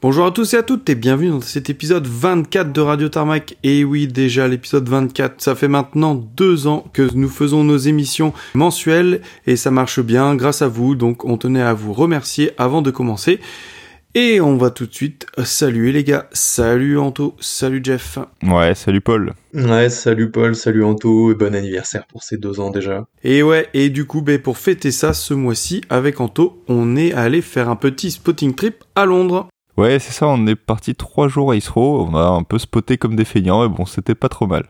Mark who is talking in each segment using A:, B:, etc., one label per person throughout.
A: Bonjour à tous et à toutes et bienvenue dans cet épisode 24 de Radio Tarmac. Et oui, déjà l'épisode 24, ça fait maintenant deux ans que nous faisons nos émissions mensuelles et ça marche bien grâce à vous, donc on tenait à vous remercier avant de commencer. Et on va tout de suite saluer les gars. Salut Anto, salut Jeff.
B: Ouais, salut Paul.
C: Ouais, salut Paul, salut Anto, et bon anniversaire pour ces deux ans déjà.
A: Et ouais, et du coup, ben, pour fêter ça ce mois-ci, avec Anto, on est allé faire un petit spotting trip à Londres.
B: Ouais, c'est ça, on est parti trois jours à Isro, on a un peu spoté comme des feignants, et bon, c'était pas trop mal.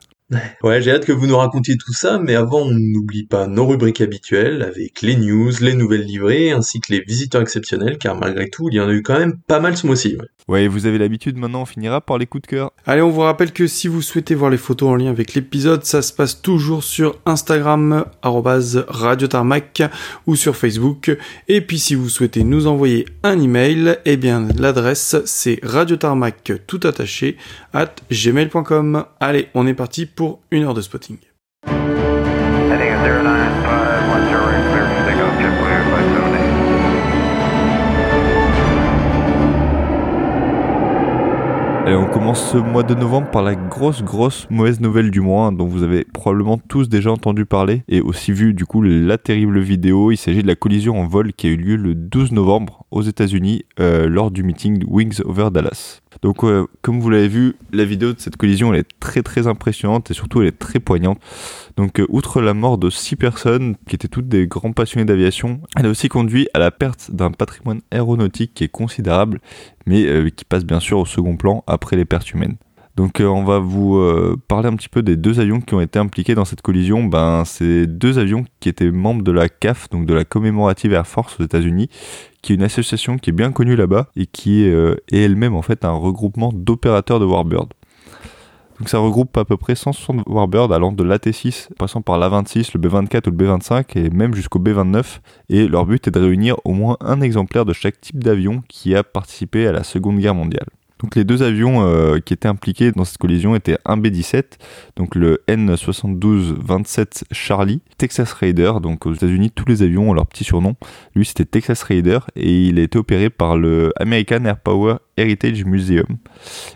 C: Ouais, j'ai hâte que vous nous racontiez tout ça, mais avant, on n'oublie pas nos rubriques habituelles avec les news, les nouvelles livrées, ainsi que les visiteurs exceptionnels, car malgré tout, il y en a eu quand même pas mal ce mois-ci. Ouais.
B: Ouais, vous avez l'habitude, maintenant on finira par les coups de cœur.
A: Allez, on vous rappelle que si vous souhaitez voir les photos en lien avec l'épisode, ça se passe toujours sur Instagram, radiotarmac, ou sur Facebook. Et puis si vous souhaitez nous envoyer un email, eh bien l'adresse c'est radiotarmac tout attaché at gmail.com. Allez, on est parti pour une heure de spotting.
B: Allez, on commence ce mois de novembre par la grosse grosse mauvaise nouvelle du mois dont vous avez probablement tous déjà entendu parler et aussi vu du coup la terrible vidéo. Il s'agit de la collision en vol qui a eu lieu le 12 novembre aux États-Unis euh, lors du meeting Wings over Dallas. Donc euh, comme vous l'avez vu, la vidéo de cette collision elle est très très impressionnante et surtout elle est très poignante. Donc euh, outre la mort de six personnes qui étaient toutes des grands passionnés d'aviation, elle a aussi conduit à la perte d'un patrimoine aéronautique qui est considérable mais euh, qui passe bien sûr au second plan après les pertes humaines. Donc on va vous parler un petit peu des deux avions qui ont été impliqués dans cette collision. Ben, c'est deux avions qui étaient membres de la CAF, donc de la Commemorative Air Force aux États-Unis, qui est une association qui est bien connue là-bas et qui est elle-même en fait un regroupement d'opérateurs de Warbird. Donc ça regroupe à peu près 160 Warbird allant de l'AT6, passant par l'A26, le B24 ou le B25 et même jusqu'au B29. Et leur but est de réunir au moins un exemplaire de chaque type d'avion qui a participé à la Seconde Guerre mondiale. Donc les deux avions euh, qui étaient impliqués dans cette collision étaient un B-17, donc le N72-27 Charlie, Texas Raider, donc aux États-Unis tous les avions ont leur petit surnom. Lui c'était Texas Raider et il a été opéré par le American Air Power Heritage Museum.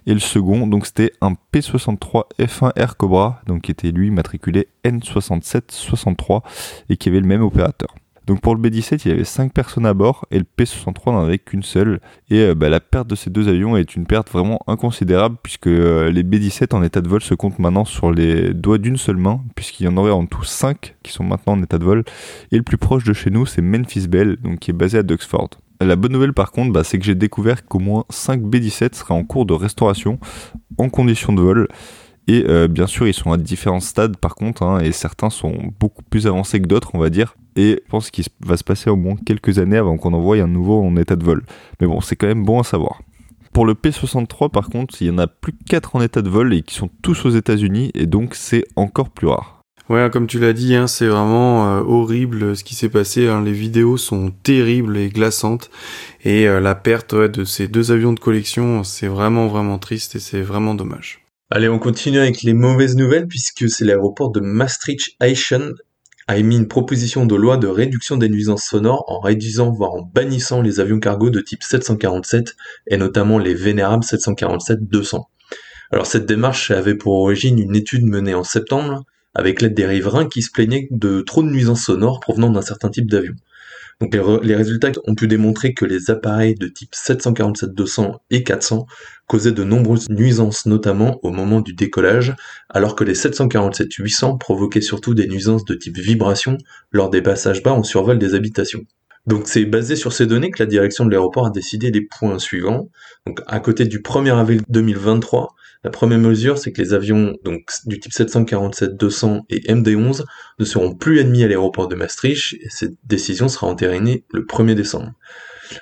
B: Et le second, donc c'était un P63 F1 Air Cobra, donc qui était lui matriculé N6763 et qui avait le même opérateur. Donc pour le B-17, il y avait 5 personnes à bord et le P-63 n'en avait qu'une seule. Et euh, bah, la perte de ces deux avions est une perte vraiment inconsidérable puisque euh, les B-17 en état de vol se comptent maintenant sur les doigts d'une seule main puisqu'il y en aurait en tout 5 qui sont maintenant en état de vol. Et le plus proche de chez nous, c'est Memphis Bell, qui est basé à Duxford. La bonne nouvelle par contre, bah, c'est que j'ai découvert qu'au moins 5 B-17 seraient en cours de restauration en conditions de vol. Et euh, bien sûr, ils sont à différents stades par contre, hein, et certains sont beaucoup plus avancés que d'autres, on va dire. Et je pense qu'il va se passer au moins quelques années avant qu'on envoie un nouveau en état de vol. Mais bon, c'est quand même bon à savoir. Pour le P63, par contre, il y en a plus que 4 en état de vol et qui sont tous aux États-Unis, et donc c'est encore plus rare.
A: Ouais, comme tu l'as dit, hein, c'est vraiment euh, horrible ce qui s'est passé. Hein. Les vidéos sont terribles et glaçantes. Et euh, la perte de ces deux avions de collection, c'est vraiment vraiment triste et c'est vraiment dommage.
C: Allez, on continue avec les mauvaises nouvelles puisque c'est l'aéroport de Maastricht-Eichen a émis une proposition de loi de réduction des nuisances sonores en réduisant voire en bannissant les avions cargo de type 747 et notamment les vénérables 747-200. Alors cette démarche avait pour origine une étude menée en septembre avec l'aide des riverains qui se plaignaient de trop de nuisances sonores provenant d'un certain type d'avion. Les, résultats ont pu démontrer que les appareils de type 747-200 et 400 causaient de nombreuses nuisances, notamment au moment du décollage, alors que les 747-800 provoquaient surtout des nuisances de type vibration lors des passages bas en survol des habitations. Donc c'est basé sur ces données que la direction de l'aéroport a décidé des points suivants. Donc à côté du 1er avril 2023, la première mesure, c'est que les avions donc du type 747-200 et MD-11 ne seront plus admis à l'aéroport de Maastricht et cette décision sera entérinée le 1er décembre.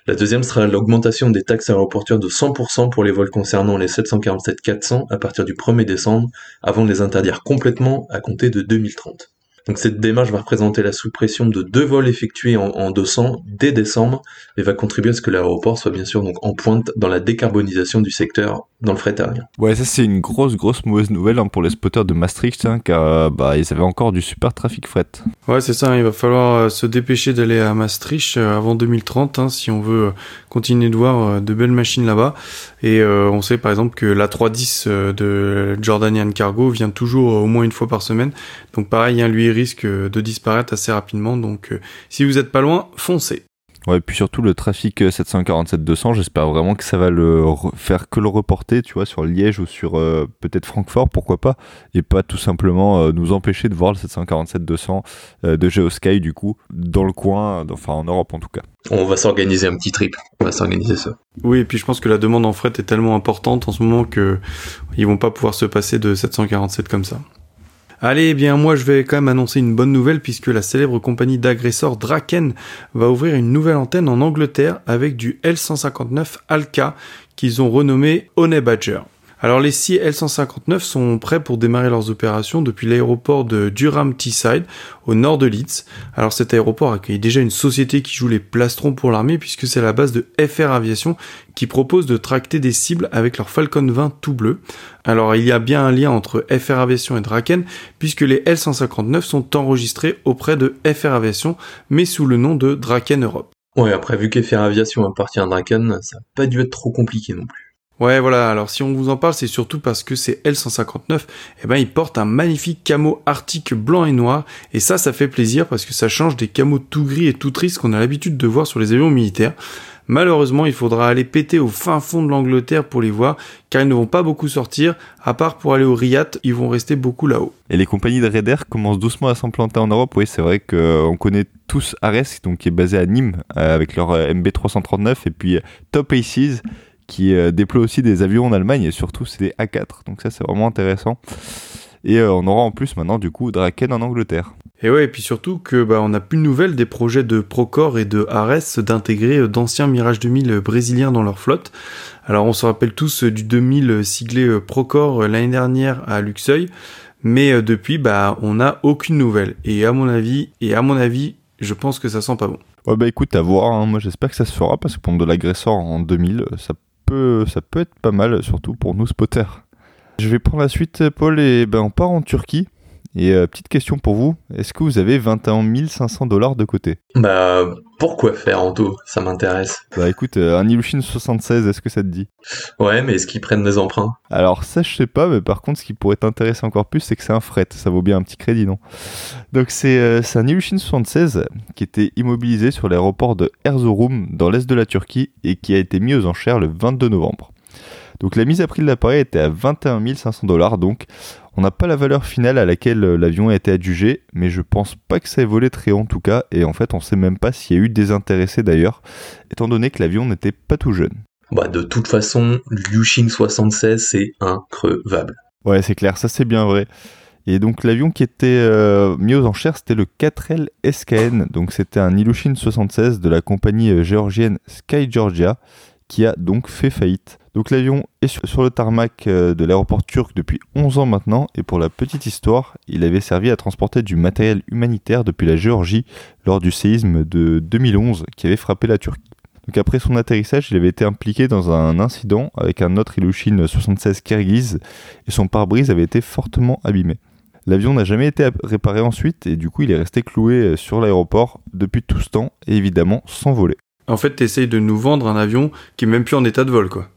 C: La deuxième sera l'augmentation des taxes aéroportuaires de 100% pour les vols concernant les 747-400 à partir du 1er décembre, avant de les interdire complètement à compter de 2030. Donc cette démarche va représenter la suppression de deux vols effectués en, 200 dès décembre et va contribuer à ce que l'aéroport soit bien sûr donc en pointe dans la décarbonisation du secteur dans le fret aérien.
B: Ouais, ça c'est une grosse, grosse mauvaise nouvelle hein, pour les spotters de Maastricht, hein, car bah, ils avaient encore du super trafic fret.
A: Ouais, c'est ça, il va falloir euh, se dépêcher d'aller à Maastricht euh, avant 2030 hein, si on veut euh, continuer de voir de belles machines là-bas. Et on sait par exemple que la 310 de Jordanian Cargo vient toujours au moins une fois par semaine. Donc pareil, lui il risque de disparaître assez rapidement. Donc si vous êtes pas loin, foncez.
B: Ouais, et puis surtout le trafic 747-200, j'espère vraiment que ça va le faire que le reporter, tu vois, sur Liège ou sur euh, peut-être Francfort, pourquoi pas, et pas tout simplement euh, nous empêcher de voir le 747-200 euh, de Geosky du coup dans le coin, enfin en Europe en tout cas.
C: On va s'organiser un petit trip, on va s'organiser ça.
A: Oui, et puis je pense que la demande en fret est tellement importante en ce moment que ils vont pas pouvoir se passer de 747 comme ça. Allez, eh bien moi je vais quand même annoncer une bonne nouvelle puisque la célèbre compagnie d'agresseurs Draken va ouvrir une nouvelle antenne en Angleterre avec du L159 Alka qu'ils ont renommé Honey Badger. Alors les six L159 sont prêts pour démarrer leurs opérations depuis l'aéroport de Durham Teesside au nord de Leeds. Alors cet aéroport accueille déjà une société qui joue les plastrons pour l'armée puisque c'est la base de FR Aviation qui propose de tracter des cibles avec leur Falcon 20 tout bleu. Alors il y a bien un lien entre FR Aviation et Draken puisque les L159 sont enregistrés auprès de FR Aviation mais sous le nom de Draken Europe.
C: Ouais, après vu qu'FR Aviation appartient à Draken, ça n'a pas dû être trop compliqué non plus.
A: Ouais, voilà. Alors, si on vous en parle, c'est surtout parce que c'est L159. Eh ben, il porte un magnifique camo arctique blanc et noir. Et ça, ça fait plaisir parce que ça change des camos tout gris et tout tristes qu'on a l'habitude de voir sur les avions militaires. Malheureusement, il faudra aller péter au fin fond de l'Angleterre pour les voir, car ils ne vont pas beaucoup sortir, à part pour aller au Riyadh, ils vont rester beaucoup là-haut.
B: Et les compagnies de Raider commencent doucement à s'implanter en Europe. Oui, c'est vrai qu'on connaît tous Ares, donc qui est basé à Nîmes, euh, avec leur euh, MB339, et puis Top Aces, qui euh, déploie aussi des avions en Allemagne et surtout c'est des A4. Donc ça c'est vraiment intéressant. Et euh, on aura en plus maintenant du coup Draken en Angleterre.
A: Et ouais, et puis surtout que bah, on n'a plus de nouvelles des projets de Procore et de Ares d'intégrer euh, d'anciens Mirage 2000 brésiliens dans leur flotte. Alors on se rappelle tous du 2000 siglé Procore l'année dernière à Luxeuil, mais depuis bah on n'a aucune nouvelle. Et à mon avis, et à mon avis, je pense que ça sent pas bon.
B: Ouais bah écoute, à voir, hein. moi j'espère que ça se fera parce que pour de l'agresseur en 2000, ça ça peut être pas mal, surtout pour nous spotters. Je vais prendre la suite, Paul, et ben on part en Turquie. Et euh, petite question pour vous, est-ce que vous avez 21 500 dollars de côté?
C: Bah, pourquoi faire Anto? Ça m'intéresse.
B: Bah écoute, euh, un Ilushin 76, est-ce que ça te dit?
C: Ouais, mais est-ce qu'ils prennent des emprunts?
B: Alors ça, je sais pas, mais par contre, ce qui pourrait t'intéresser encore plus, c'est que c'est un fret. Ça vaut bien un petit crédit, non? Donc c'est euh, un Ilushin 76 qui était immobilisé sur l'aéroport de Erzurum, dans l'est de la Turquie, et qui a été mis aux enchères le 22 novembre. Donc la mise à prix de l'appareil était à 21 500 dollars, donc on n'a pas la valeur finale à laquelle euh, l'avion a été adjugé, mais je pense pas que ça ait volé très haut en tout cas, et en fait on sait même pas s'il y a eu des intéressés d'ailleurs, étant donné que l'avion n'était pas tout jeune.
C: Bah de toute façon, Liuxing 76 c'est increvable.
B: Ouais c'est clair, ça c'est bien vrai. Et donc l'avion qui était euh, mis aux enchères, c'était le 4L SKN. Donc c'était un Ilyushin 76 de la compagnie euh, géorgienne Sky Georgia qui a donc fait faillite. Donc l'avion est sur le tarmac euh, de l'aéroport turc depuis 11 ans maintenant et pour la petite histoire, il avait servi à transporter du matériel humanitaire depuis la Géorgie lors du séisme de 2011 qui avait frappé la Turquie. Donc après son atterrissage, il avait été impliqué dans un incident avec un autre Ilyushin 76 Kirghiz et son pare-brise avait été fortement abîmé. L'avion n'a jamais été réparé ensuite et du coup il est resté cloué euh, sur l'aéroport depuis tout ce temps et évidemment sans voler.
A: En fait, t'essayes de nous vendre un avion qui est même plus en état de vol, quoi.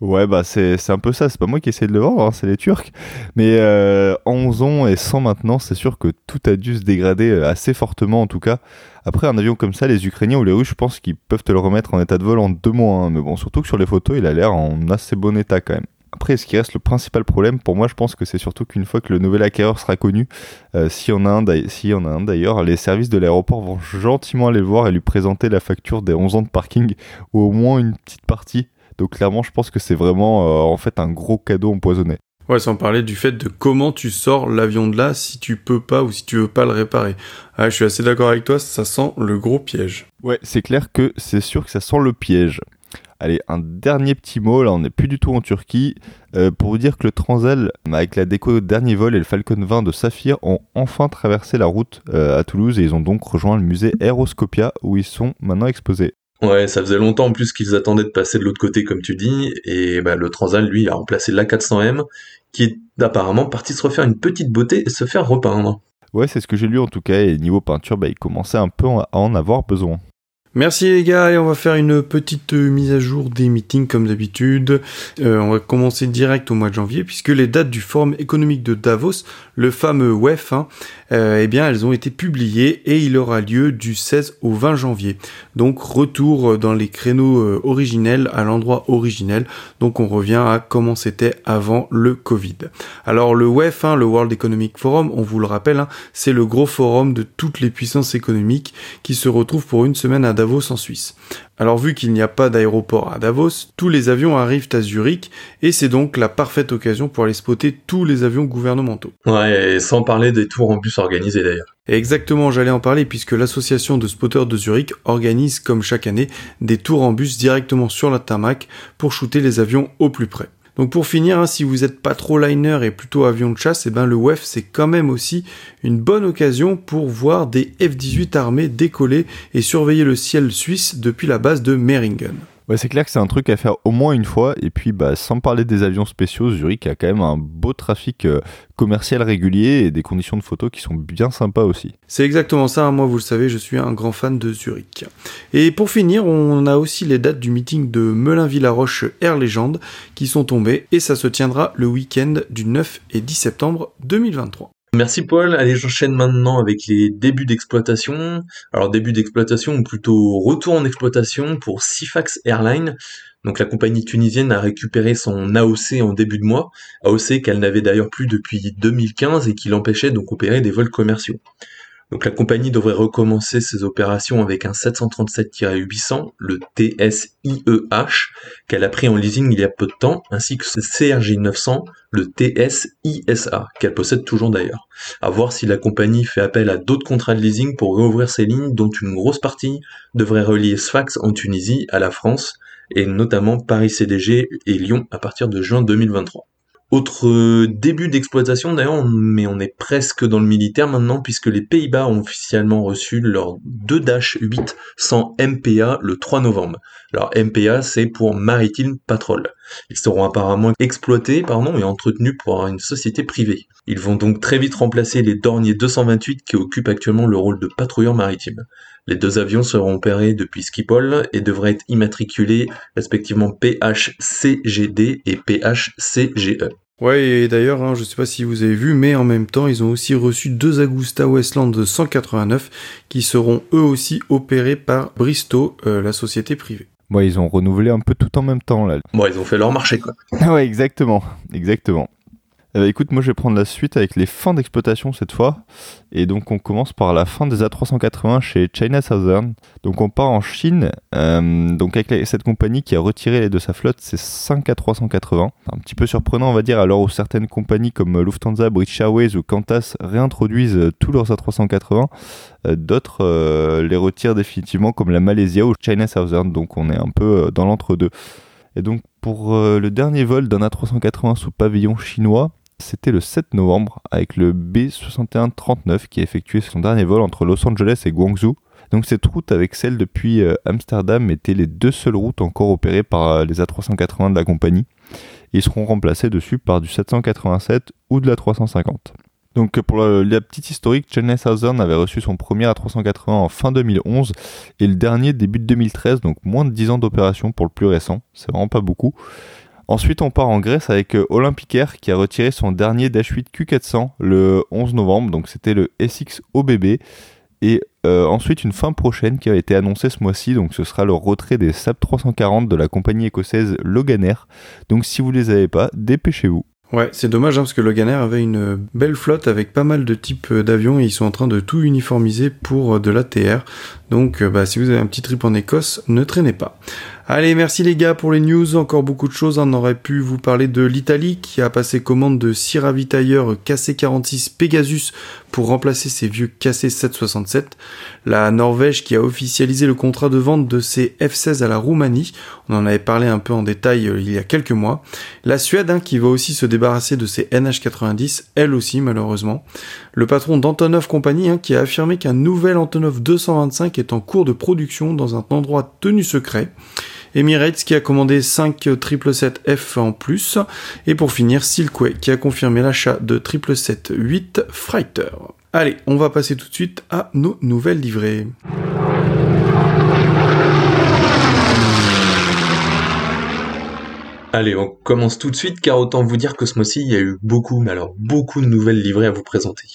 B: Ouais, bah c'est un peu ça, c'est pas moi qui essaie de le vendre, hein, c'est les Turcs. Mais euh, en 11 ans et sans maintenant, c'est sûr que tout a dû se dégrader euh, assez fortement en tout cas. Après, un avion comme ça, les Ukrainiens ou les Russes, je pense qu'ils peuvent te le remettre en état de vol en deux mois. Hein. Mais bon, surtout que sur les photos, il a l'air en assez bon état quand même. Après, ce qui reste le principal problème, pour moi, je pense que c'est surtout qu'une fois que le nouvel acquéreur sera connu, euh, si on a un d'ailleurs, les services de l'aéroport vont gentiment aller le voir et lui présenter la facture des 11 ans de parking ou au moins une petite partie donc clairement, je pense que c'est vraiment euh, en fait un gros cadeau empoisonné.
A: Ouais, sans parler du fait de comment tu sors l'avion de là si tu peux pas ou si tu veux pas le réparer. Ah, je suis assez d'accord avec toi, ça sent le gros piège.
B: Ouais, c'est clair que c'est sûr que ça sent le piège. Allez, un dernier petit mot, là on n'est plus du tout en Turquie, euh, pour vous dire que le Transal, avec la déco dernier vol et le Falcon 20 de Saphir, ont enfin traversé la route euh, à Toulouse et ils ont donc rejoint le musée Aeroscopia où ils sont maintenant exposés.
C: Ouais, ça faisait longtemps en plus qu'ils attendaient de passer de l'autre côté, comme tu dis, et bah, le Transal, lui, a remplacé l'A400M, qui est apparemment parti se refaire une petite beauté et se faire repeindre.
B: Ouais, c'est ce que j'ai lu en tout cas, et niveau peinture, bah, il commençait un peu à en avoir besoin.
A: Merci les gars, et on va faire une petite euh, mise à jour des meetings comme d'habitude. Euh, on va commencer direct au mois de janvier puisque les dates du Forum économique de Davos, le fameux WEF, hein, euh, eh bien elles ont été publiées et il aura lieu du 16 au 20 janvier. Donc retour dans les créneaux originels à l'endroit originel. Donc on revient à comment c'était avant le Covid. Alors le WEF, hein, le World Economic Forum, on vous le rappelle, hein, c'est le gros forum de toutes les puissances économiques qui se retrouve pour une semaine à Davos en Suisse. Alors vu qu'il n'y a pas d'aéroport à Davos, tous les avions arrivent à Zurich et c'est donc la parfaite occasion pour aller spotter tous les avions gouvernementaux.
C: Ouais, et sans parler des tours en bus organisés d'ailleurs.
A: Exactement, j'allais en parler puisque l'association de spotters de Zurich organise comme chaque année des tours en bus directement sur la tarmac pour shooter les avions au plus près. Donc pour finir, hein, si vous êtes pas trop liner et plutôt avion de chasse, et eh ben le WEF c'est quand même aussi une bonne occasion pour voir des F-18 armés décoller et surveiller le ciel suisse depuis la base de Meringen.
B: Ouais, c'est clair que c'est un truc à faire au moins une fois. Et puis, bah, sans parler des avions spéciaux, Zurich a quand même un beau trafic euh, commercial régulier et des conditions de photo qui sont bien sympas aussi.
A: C'est exactement ça. Hein. Moi, vous le savez, je suis un grand fan de Zurich. Et pour finir, on a aussi les dates du meeting de Melun-Villaroche Air Legend qui sont tombées et ça se tiendra le week-end du 9 et 10 septembre 2023.
C: Merci Paul. Allez, j'enchaîne maintenant avec les débuts d'exploitation. Alors début d'exploitation ou plutôt retour en exploitation pour Sifax Airlines. Donc la compagnie tunisienne a récupéré son AOC en début de mois, AOC qu'elle n'avait d'ailleurs plus depuis 2015 et qui l'empêchait donc opérer des vols commerciaux. Donc la compagnie devrait recommencer ses opérations avec un 737-800, le TSIEH, qu'elle a pris en leasing il y a peu de temps, ainsi que ce CRJ 900, le TSISA, qu'elle possède toujours d'ailleurs. À voir si la compagnie fait appel à d'autres contrats de leasing pour réouvrir ses lignes, dont une grosse partie devrait relier Sfax en Tunisie à la France, et notamment Paris CDG et Lyon à partir de juin 2023. Autre euh, début d'exploitation d'ailleurs, mais on est presque dans le militaire maintenant puisque les Pays-Bas ont officiellement reçu leur 2 Dash 8 sans MPA le 3 novembre. Alors MPA c'est pour Maritime Patrol. Ils seront apparemment exploités pardon, et entretenus par une société privée. Ils vont donc très vite remplacer les Dornier 228 qui occupent actuellement le rôle de patrouilleur maritime. Les deux avions seront opérés depuis Schiphol et devraient être immatriculés respectivement PHCGD et PHCGE.
A: Ouais, et d'ailleurs, hein, je sais pas si vous avez vu, mais en même temps, ils ont aussi reçu deux Agusta Westland de 189 qui seront eux aussi opérés par Bristow, euh, la société privée.
B: Bon, ils ont renouvelé un peu tout en même temps là.
C: Bon, ils ont fait leur marché quoi.
B: ouais, exactement, exactement. Euh, écoute, moi je vais prendre la suite avec les fins d'exploitation cette fois. Et donc on commence par la fin des A380 chez China Southern. Donc on part en Chine, euh, donc avec cette compagnie qui a retiré de sa flotte, c'est 5 A380. Un petit peu surprenant on va dire, alors où certaines compagnies comme Lufthansa, British Airways ou Qantas réintroduisent tous leurs A380, euh, d'autres les retirent définitivement comme la Malaysia ou China Southern. Donc on est un peu dans l'entre-deux. Et donc pour le dernier vol d'un A380 sous pavillon chinois, c'était le 7 novembre avec le B6139 qui a effectué son dernier vol entre Los Angeles et Guangzhou. Donc cette route avec celle depuis euh, Amsterdam étaient les deux seules routes encore opérées par euh, les A380 de la compagnie. Ils seront remplacés dessus par du 787 ou de la 350. Donc pour la, petite historique, Chennai Southern avait reçu son premier A380 en fin 2011 et le dernier début de 2013, donc moins de 10 ans d'opération pour le plus récent, c'est vraiment pas beaucoup. Ensuite, on part en Grèce avec euh, Olympic Air qui a retiré son dernier Dash 8 Q400 le 11 novembre, donc c'était le SX OBB. Et euh, ensuite, une fin prochaine qui a été annoncée ce mois-ci, donc ce sera le retrait des SAP 340 de la compagnie écossaise Loganair. Donc si vous les avez pas, dépêchez-vous.
A: Ouais, c'est dommage hein, parce que Loganair avait une belle flotte avec pas mal de types d'avions et ils sont en train de tout uniformiser pour euh, de l'ATR. Donc bah, si vous avez un petit trip en Écosse, ne traînez pas. Allez, merci les gars pour les news. Encore beaucoup de choses. On aurait pu vous parler de l'Italie qui a passé commande de 6 ravitailleurs KC-46 Pegasus pour remplacer ses vieux KC-767. La Norvège qui a officialisé le contrat de vente de ses F-16 à la Roumanie. On en avait parlé un peu en détail euh, il y a quelques mois. La Suède hein, qui va aussi se débarrasser de ses NH-90, elle aussi malheureusement. Le patron d'Antonov Company hein, qui a affirmé qu'un nouvel Antonov 225 est en cours de production dans un endroit tenu secret. Emirates qui a commandé 5 777F en plus. Et pour finir, Silkway qui a confirmé l'achat de 777-8 Fighter. Allez, on va passer tout de suite à nos nouvelles livrées.
C: Allez, on commence tout de suite car autant vous dire que ce mois-ci, il y a eu beaucoup, mais alors beaucoup de nouvelles livrées à vous présenter.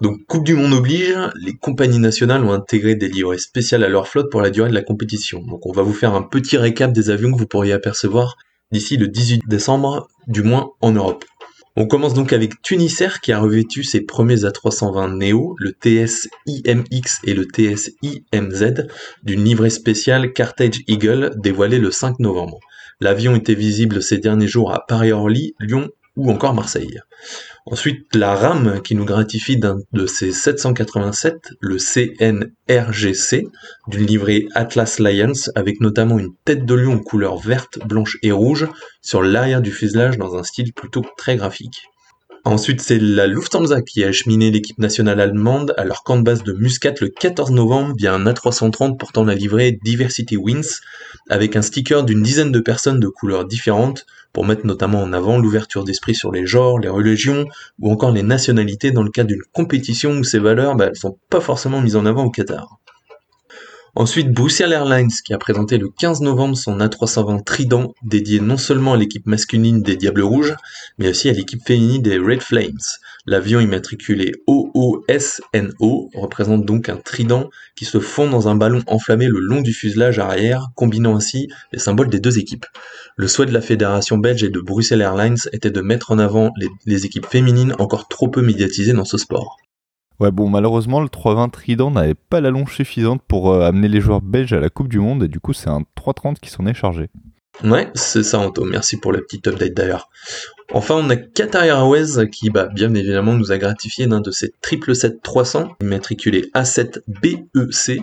C: Donc Coupe du Monde oblige, les compagnies nationales ont intégré des livrées spéciales à leur flotte pour la durée de la compétition. Donc on va vous faire un petit récap des avions que vous pourriez apercevoir d'ici le 18 décembre, du moins en Europe. On commence donc avec Tunisair qui a revêtu ses premiers A320 Neo, le TS IMX et le TS IMZ, d'une livrée spéciale Carthage Eagle dévoilée le 5 novembre. L'avion était visible ces derniers jours à Paris-Orly, Lyon ou encore Marseille. Ensuite, la RAM qui nous gratifie d'un de ses 787, le CNRGC, d'une livrée Atlas Lions avec notamment une tête de lion couleur verte, blanche et rouge sur l'arrière du fuselage dans un style plutôt très graphique. Ensuite, c'est la Lufthansa qui a acheminé l'équipe nationale allemande à leur camp de base de Muscat le 14 novembre via un A330 portant la livrée Diversity Wings, avec un sticker d'une dizaine de personnes de couleurs différentes pour mettre notamment en avant l'ouverture d'esprit sur les genres, les religions ou encore les nationalités dans le cadre d'une compétition où ces valeurs, bah, elles sont pas forcément mises en avant au Qatar. Ensuite, Bruxelles Airlines qui a présenté le 15 novembre son A320 Trident dédié non seulement à l'équipe masculine des Diables Rouges, mais aussi à l'équipe féminine des Red Flames. L'avion immatriculé OOSNO représente donc un trident qui se fond dans un ballon enflammé le long du fuselage arrière, combinant ainsi les symboles des deux équipes. Le souhait de la fédération belge et de Bruxelles Airlines était de mettre en avant les, les équipes féminines encore trop peu médiatisées dans ce sport.
B: Ouais, bon, malheureusement, le 320 Trident n'avait pas la longe suffisante pour euh, amener les joueurs belges à la Coupe du Monde, et du coup, c'est un 330 qui s'en est chargé.
C: Ouais, c'est ça, Anto. Merci pour la petite update d'ailleurs. Enfin, on a Qatar Airways qui, bah, bien évidemment, nous a gratifié d'un de ces 777-300 immatriculés A7BEC,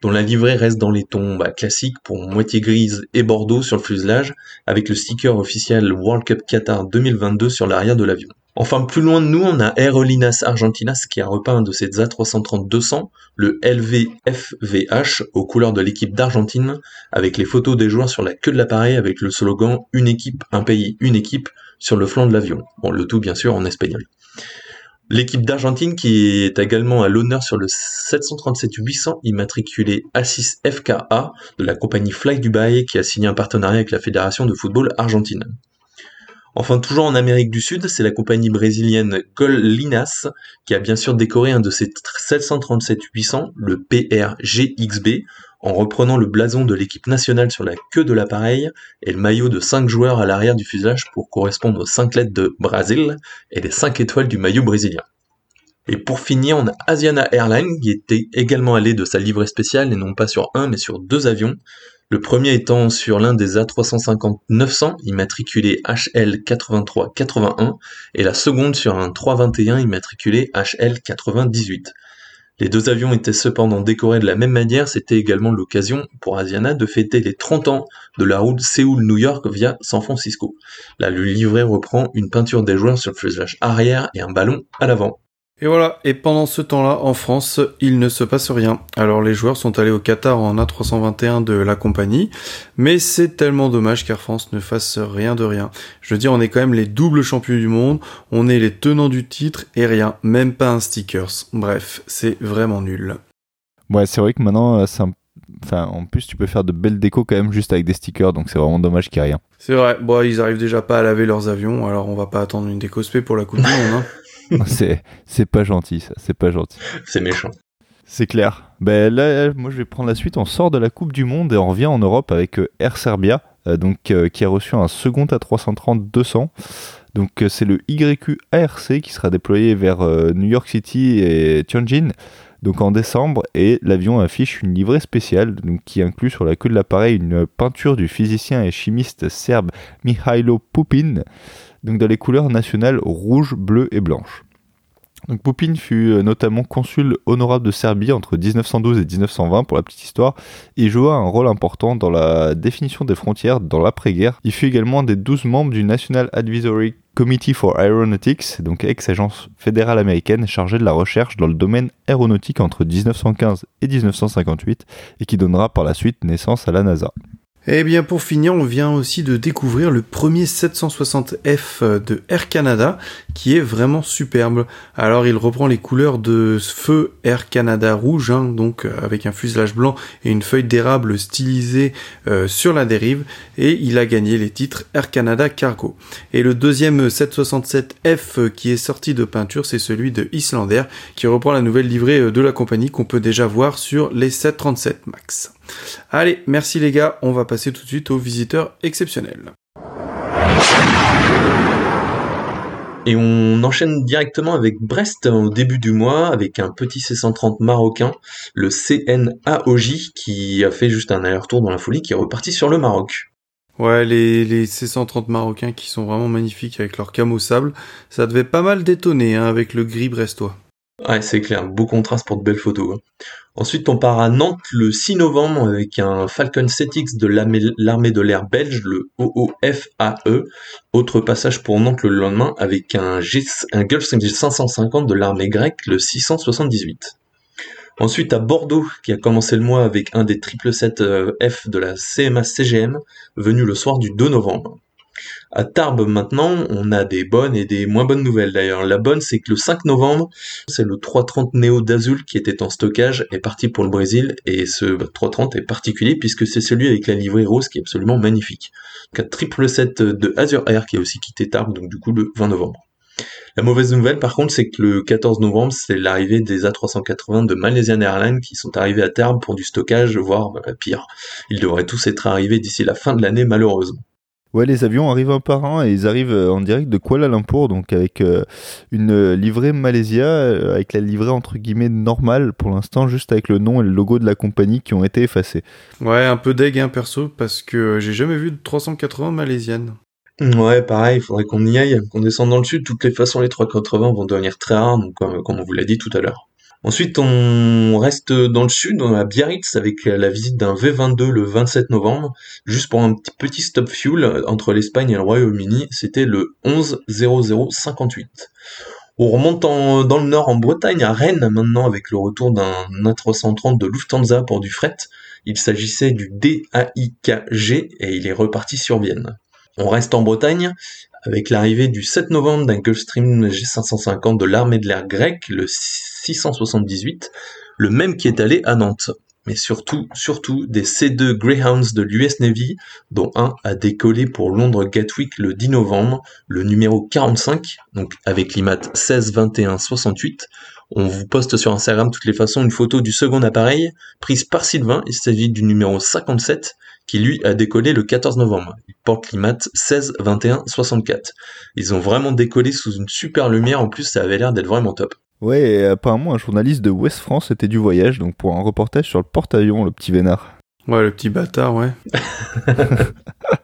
C: dont la livrée reste dans les tons bah, classiques pour moitié grise et bordeaux sur le fuselage, avec le sticker officiel World Cup Qatar 2022 sur l'arrière de l'avion. Enfin, plus loin de nous, on a Aerolinas Argentinas qui a repeint de ses A330-200, le LVFVH, aux couleurs de l'équipe d'Argentine, avec les photos des joueurs sur la queue de l'appareil avec le slogan Une équipe, un pays, une équipe sur le flanc de l'avion. Bon, le tout bien sûr en espagnol. L'équipe d'Argentine qui est également à l'honneur sur le 737-800 immatriculé A6FKA de la compagnie Fly Dubai qui a signé un partenariat avec la Fédération de football argentine. Enfin, toujours en Amérique du Sud, c'est la compagnie brésilienne Linas qui a bien sûr décoré un de ses 737-800, le PRGXB, en reprenant le blason de l'équipe nationale sur la queue de l'appareil et le maillot de 5 joueurs à l'arrière du fuselage pour correspondre aux 5 lettres de Brésil et les 5 étoiles du maillot brésilien. Et pour finir, on a Asiana Airlines qui était également allé de sa livrée spéciale et non pas sur un mais sur deux avions, le premier étant sur l'un des A350-900 immatriculé HL8381 et la seconde sur un 321 immatriculé HL98. Les deux avions étaient cependant décorés de la même manière, c'était également l'occasion pour Asiana de fêter les 30 ans de la route Séoul-New York via San Francisco. Là, le livret reprend une peinture des joueurs sur le fuselage arrière et un ballon à l'avant.
A: Et voilà, et pendant ce temps-là, en France, il ne se passe rien. Alors les joueurs sont allés au Qatar en A321 de la compagnie, mais c'est tellement dommage qu'Air France ne fasse rien de rien. Je veux dire, on est quand même les doubles champions du monde, on est les tenants du titre, et rien, même pas un stickers. Bref, c'est vraiment nul.
B: Ouais, c'est vrai que maintenant, euh, c'est Enfin, en plus, tu peux faire de belles décos quand même juste avec des stickers, donc c'est vraiment dommage qu'il n'y ait rien.
A: C'est vrai, bon, ils arrivent déjà pas à laver leurs avions, alors on va pas attendre une déco spé pour la Coupe du Monde, hein.
B: c'est, pas gentil, ça. C'est pas gentil.
C: C'est méchant.
B: C'est clair. Ben là, moi, je vais prendre la suite. On sort de la Coupe du Monde et on revient en Europe avec euh, Air Serbia, euh, donc, euh, qui a reçu un second A330-200. Donc, c'est le YQ ARC qui sera déployé vers New York City et Tianjin. donc en décembre, et l'avion affiche une livrée spéciale donc, qui inclut sur la queue de l'appareil une peinture du physicien et chimiste serbe Mihailo Pupin, donc dans les couleurs nationales rouge, bleu et blanche. Donc Poupine fut euh, notamment consul honorable de Serbie entre 1912 et 1920 pour la petite histoire. Il joua un rôle important dans la définition des frontières dans l'après-guerre. Il fut également un des 12 membres du National Advisory Committee for Aeronautics, donc ex-agence fédérale américaine chargée de la recherche dans le domaine aéronautique entre 1915 et 1958 et qui donnera par la suite naissance à la NASA.
A: Eh bien, pour finir, on vient aussi de découvrir le premier 760F de Air Canada, qui est vraiment superbe. Alors, il reprend les couleurs de feu Air Canada rouge, hein, donc euh, avec un fuselage blanc et une feuille d'érable stylisée euh, sur la dérive, et il a gagné les titres Air Canada Cargo. Et le deuxième 767F qui est sorti de peinture, c'est celui de Islander, qui reprend la nouvelle livrée euh, de la compagnie qu'on peut déjà voir sur les 737 MAX. Allez, merci les gars, on va passer tout de suite aux visiteurs exceptionnels.
C: Et on enchaîne directement avec Brest au début du mois, avec un petit C-130 marocain, le CNAOJ, qui a fait juste un aller-retour dans la folie, qui est reparti sur le Maroc.
A: Ouais, les, les C-130 marocains qui sont vraiment magnifiques avec leur camo sable, ça devait pas mal détonner hein, avec le gris brestois.
C: Ouais, c'est clair, beau contraste pour de belles photos. Hein. Ensuite, on part à Nantes le 6 novembre avec un Falcon 7X de l'armée de l'air belge, le OOFAE. Autre passage pour Nantes le lendemain avec un, G un Gulfstream 550 de l'armée grecque, le 678. Ensuite, à Bordeaux, qui a commencé le mois avec un des 777F de la CMA CGM, venu le soir du 2 novembre. À Tarbes maintenant, on a des bonnes et des moins bonnes nouvelles d'ailleurs. La bonne, c'est que le 5 novembre, c'est le 330 Neo d'Azul qui était en stockage, est parti pour le Brésil, et ce 330 est particulier puisque c'est celui avec la livrée rose qui est absolument magnifique. Donc, triple 7 de Azure Air qui a aussi quitté Tarbes, donc du coup le 20 novembre. La mauvaise nouvelle, par contre, c'est que le 14 novembre, c'est l'arrivée des A380 de Malaysian Airlines qui sont arrivés à Tarbes pour du stockage, voire bah, pire. Ils devraient tous être arrivés d'ici la fin de l'année, malheureusement.
B: Ouais, les avions arrivent un par un et ils arrivent euh, en direct de Kuala Lumpur, donc avec euh, une livrée Malaysia, euh, avec la livrée entre guillemets normale pour l'instant, juste avec le nom et le logo de la compagnie qui ont été effacés.
A: Ouais, un peu deg, hein, perso, parce que j'ai jamais vu de 380 malaisiennes.
C: Ouais, pareil, il faudrait qu'on y aille, qu'on descende dans le sud. De toutes les façons, les 380 vont devenir très rares, donc, comme, comme on vous l'a dit tout à l'heure. Ensuite, on reste dans le sud, à Biarritz avec la visite d'un V22 le 27 novembre, juste pour un petit stop fuel entre l'Espagne et le Royaume-Uni. C'était le 11.0058. On remonte dans le nord en Bretagne, à Rennes maintenant, avec le retour d'un A330 de Lufthansa pour du fret. Il s'agissait du DAIKG et il est reparti sur Vienne. On reste en Bretagne avec l'arrivée du 7 novembre d'un Gulfstream G550 de l'armée de l'air grecque, le 678, le même qui est allé à Nantes. Mais surtout, surtout des C2 Greyhounds de l'US Navy, dont un a décollé pour Londres Gatwick le 10 novembre, le numéro 45, donc avec l'IMAT 16 21 68. On vous poste sur Instagram toutes les façons une photo du second appareil, prise par Sylvain, il s'agit du numéro 57, qui lui a décollé le 14 novembre. Il porte l'IMAT 16 21 64. Ils ont vraiment décollé sous une super lumière, en plus ça avait l'air d'être vraiment top.
B: Ouais, et apparemment un journaliste de West France était du voyage, donc pour un reportage sur le porte-avions, le petit vénard.
A: Ouais, le petit bâtard, ouais.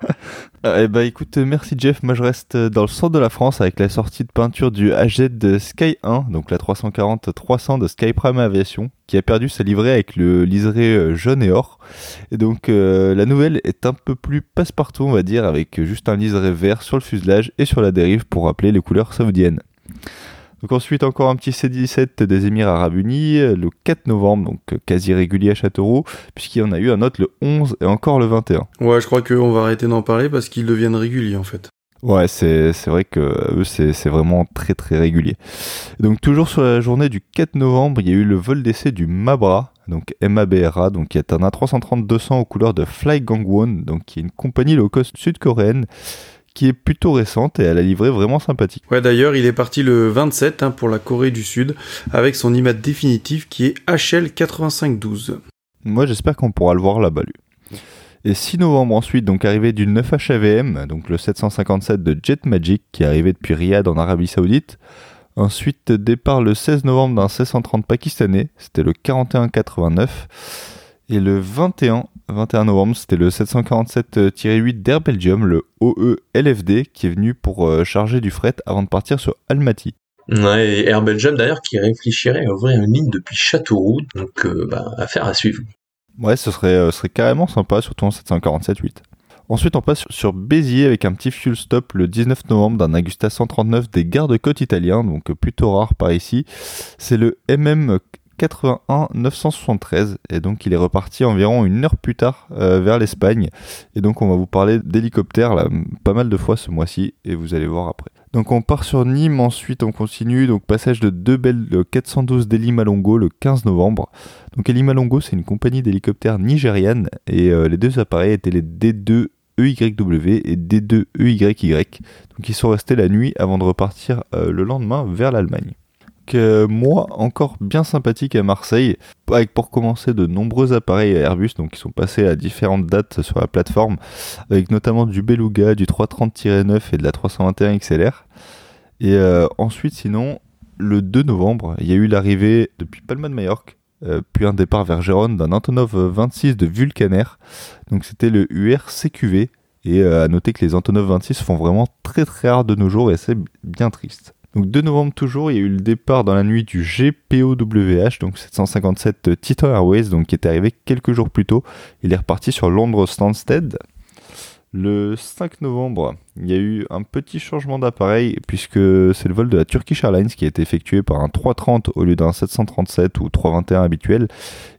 B: eh bah écoute, merci Jeff. Moi je reste dans le centre de la France avec la sortie de peinture du HZ de Sky 1, donc la 340-300 de Sky Prime Aviation, qui a perdu sa livrée avec le liseré euh, jaune et or. Et donc euh, la nouvelle est un peu plus passe-partout, on va dire, avec juste un liseré vert sur le fuselage et sur la dérive pour rappeler les couleurs saoudiennes. Donc ensuite encore un petit C-17 des Émirats Arabes Unis le 4 novembre, donc quasi régulier à Châteauroux, puisqu'il y en a eu un autre le 11 et encore le 21.
A: Ouais, je crois qu'on va arrêter d'en parler parce qu'ils deviennent réguliers en fait.
B: Ouais, c'est vrai que eux c'est vraiment très très régulier. Donc toujours sur la journée du 4 novembre, il y a eu le vol d'essai du Mabra, donc MABRA, donc qui est un A330-200 aux couleurs de Fly Gangwon, donc qui est une compagnie low cost sud-coréenne qui est plutôt récente et elle a livré vraiment sympathique.
A: Ouais, d'ailleurs, il est parti le 27 hein, pour la Corée du Sud avec son IMAT définitif qui est HL8512.
B: Moi, j'espère qu'on pourra le voir là-bas, lui. Et 6 novembre ensuite, donc arrivé du 9 HAVM, donc le 757 de Jet Magic qui est arrivé depuis Riyad en Arabie Saoudite. Ensuite, départ le 16 novembre d'un 1630 pakistanais, c'était le 41-89. Et le 21, 21 novembre, c'était le 747-8 d'Air Belgium, le OE-LFD, qui est venu pour euh, charger du fret avant de partir sur Almaty.
C: Ouais, et Air Belgium d'ailleurs qui réfléchirait à ouvrir une ligne depuis Châteauroux, donc euh, bah, affaire à suivre.
B: Ouais, ce serait, euh, serait carrément sympa, surtout en 747-8. Ensuite, on passe sur Béziers avec un petit fuel stop le 19 novembre d'un Agusta 139 des gardes-côtes italiens, donc plutôt rare par ici. C'est le MM 81 973 et donc il est reparti environ une heure plus tard euh, vers l'Espagne et donc on va vous parler d'hélicoptère là pas mal de fois ce mois-ci et vous allez voir après. Donc on part sur Nîmes, ensuite on continue, donc passage de deux belles 412 d'Eli Malongo le 15 novembre. Donc Eli Malongo c'est une compagnie d'hélicoptères nigériane et euh, les deux appareils étaient les D2 EYW et D2 EYY. Donc ils sont restés la nuit avant de repartir euh, le lendemain vers l'Allemagne. Moi, encore bien sympathique à Marseille, avec pour commencer de nombreux appareils Airbus, donc qui sont passés à différentes dates sur la plateforme, avec notamment du Beluga, du 330-9 et de la 321 XLR. Et euh, ensuite, sinon, le 2 novembre, il y a eu l'arrivée depuis Palma de Majorque euh, puis un départ vers Gérone d'un Antonov 26 de Vulcanair. Donc c'était le UR CQV. Et euh, à noter que les Antonov 26 font vraiment très très rare de nos jours et c'est bien triste. Donc 2 novembre toujours, il y a eu le départ dans la nuit du GPOWH, donc 757 Titan Airways, qui est arrivé quelques jours plus tôt. Il est reparti sur Londres Stansted. Le 5 novembre, il y a eu un petit changement d'appareil puisque c'est le vol de la Turkish Airlines qui a été effectué par un 330 au lieu d'un 737 ou 321 habituel.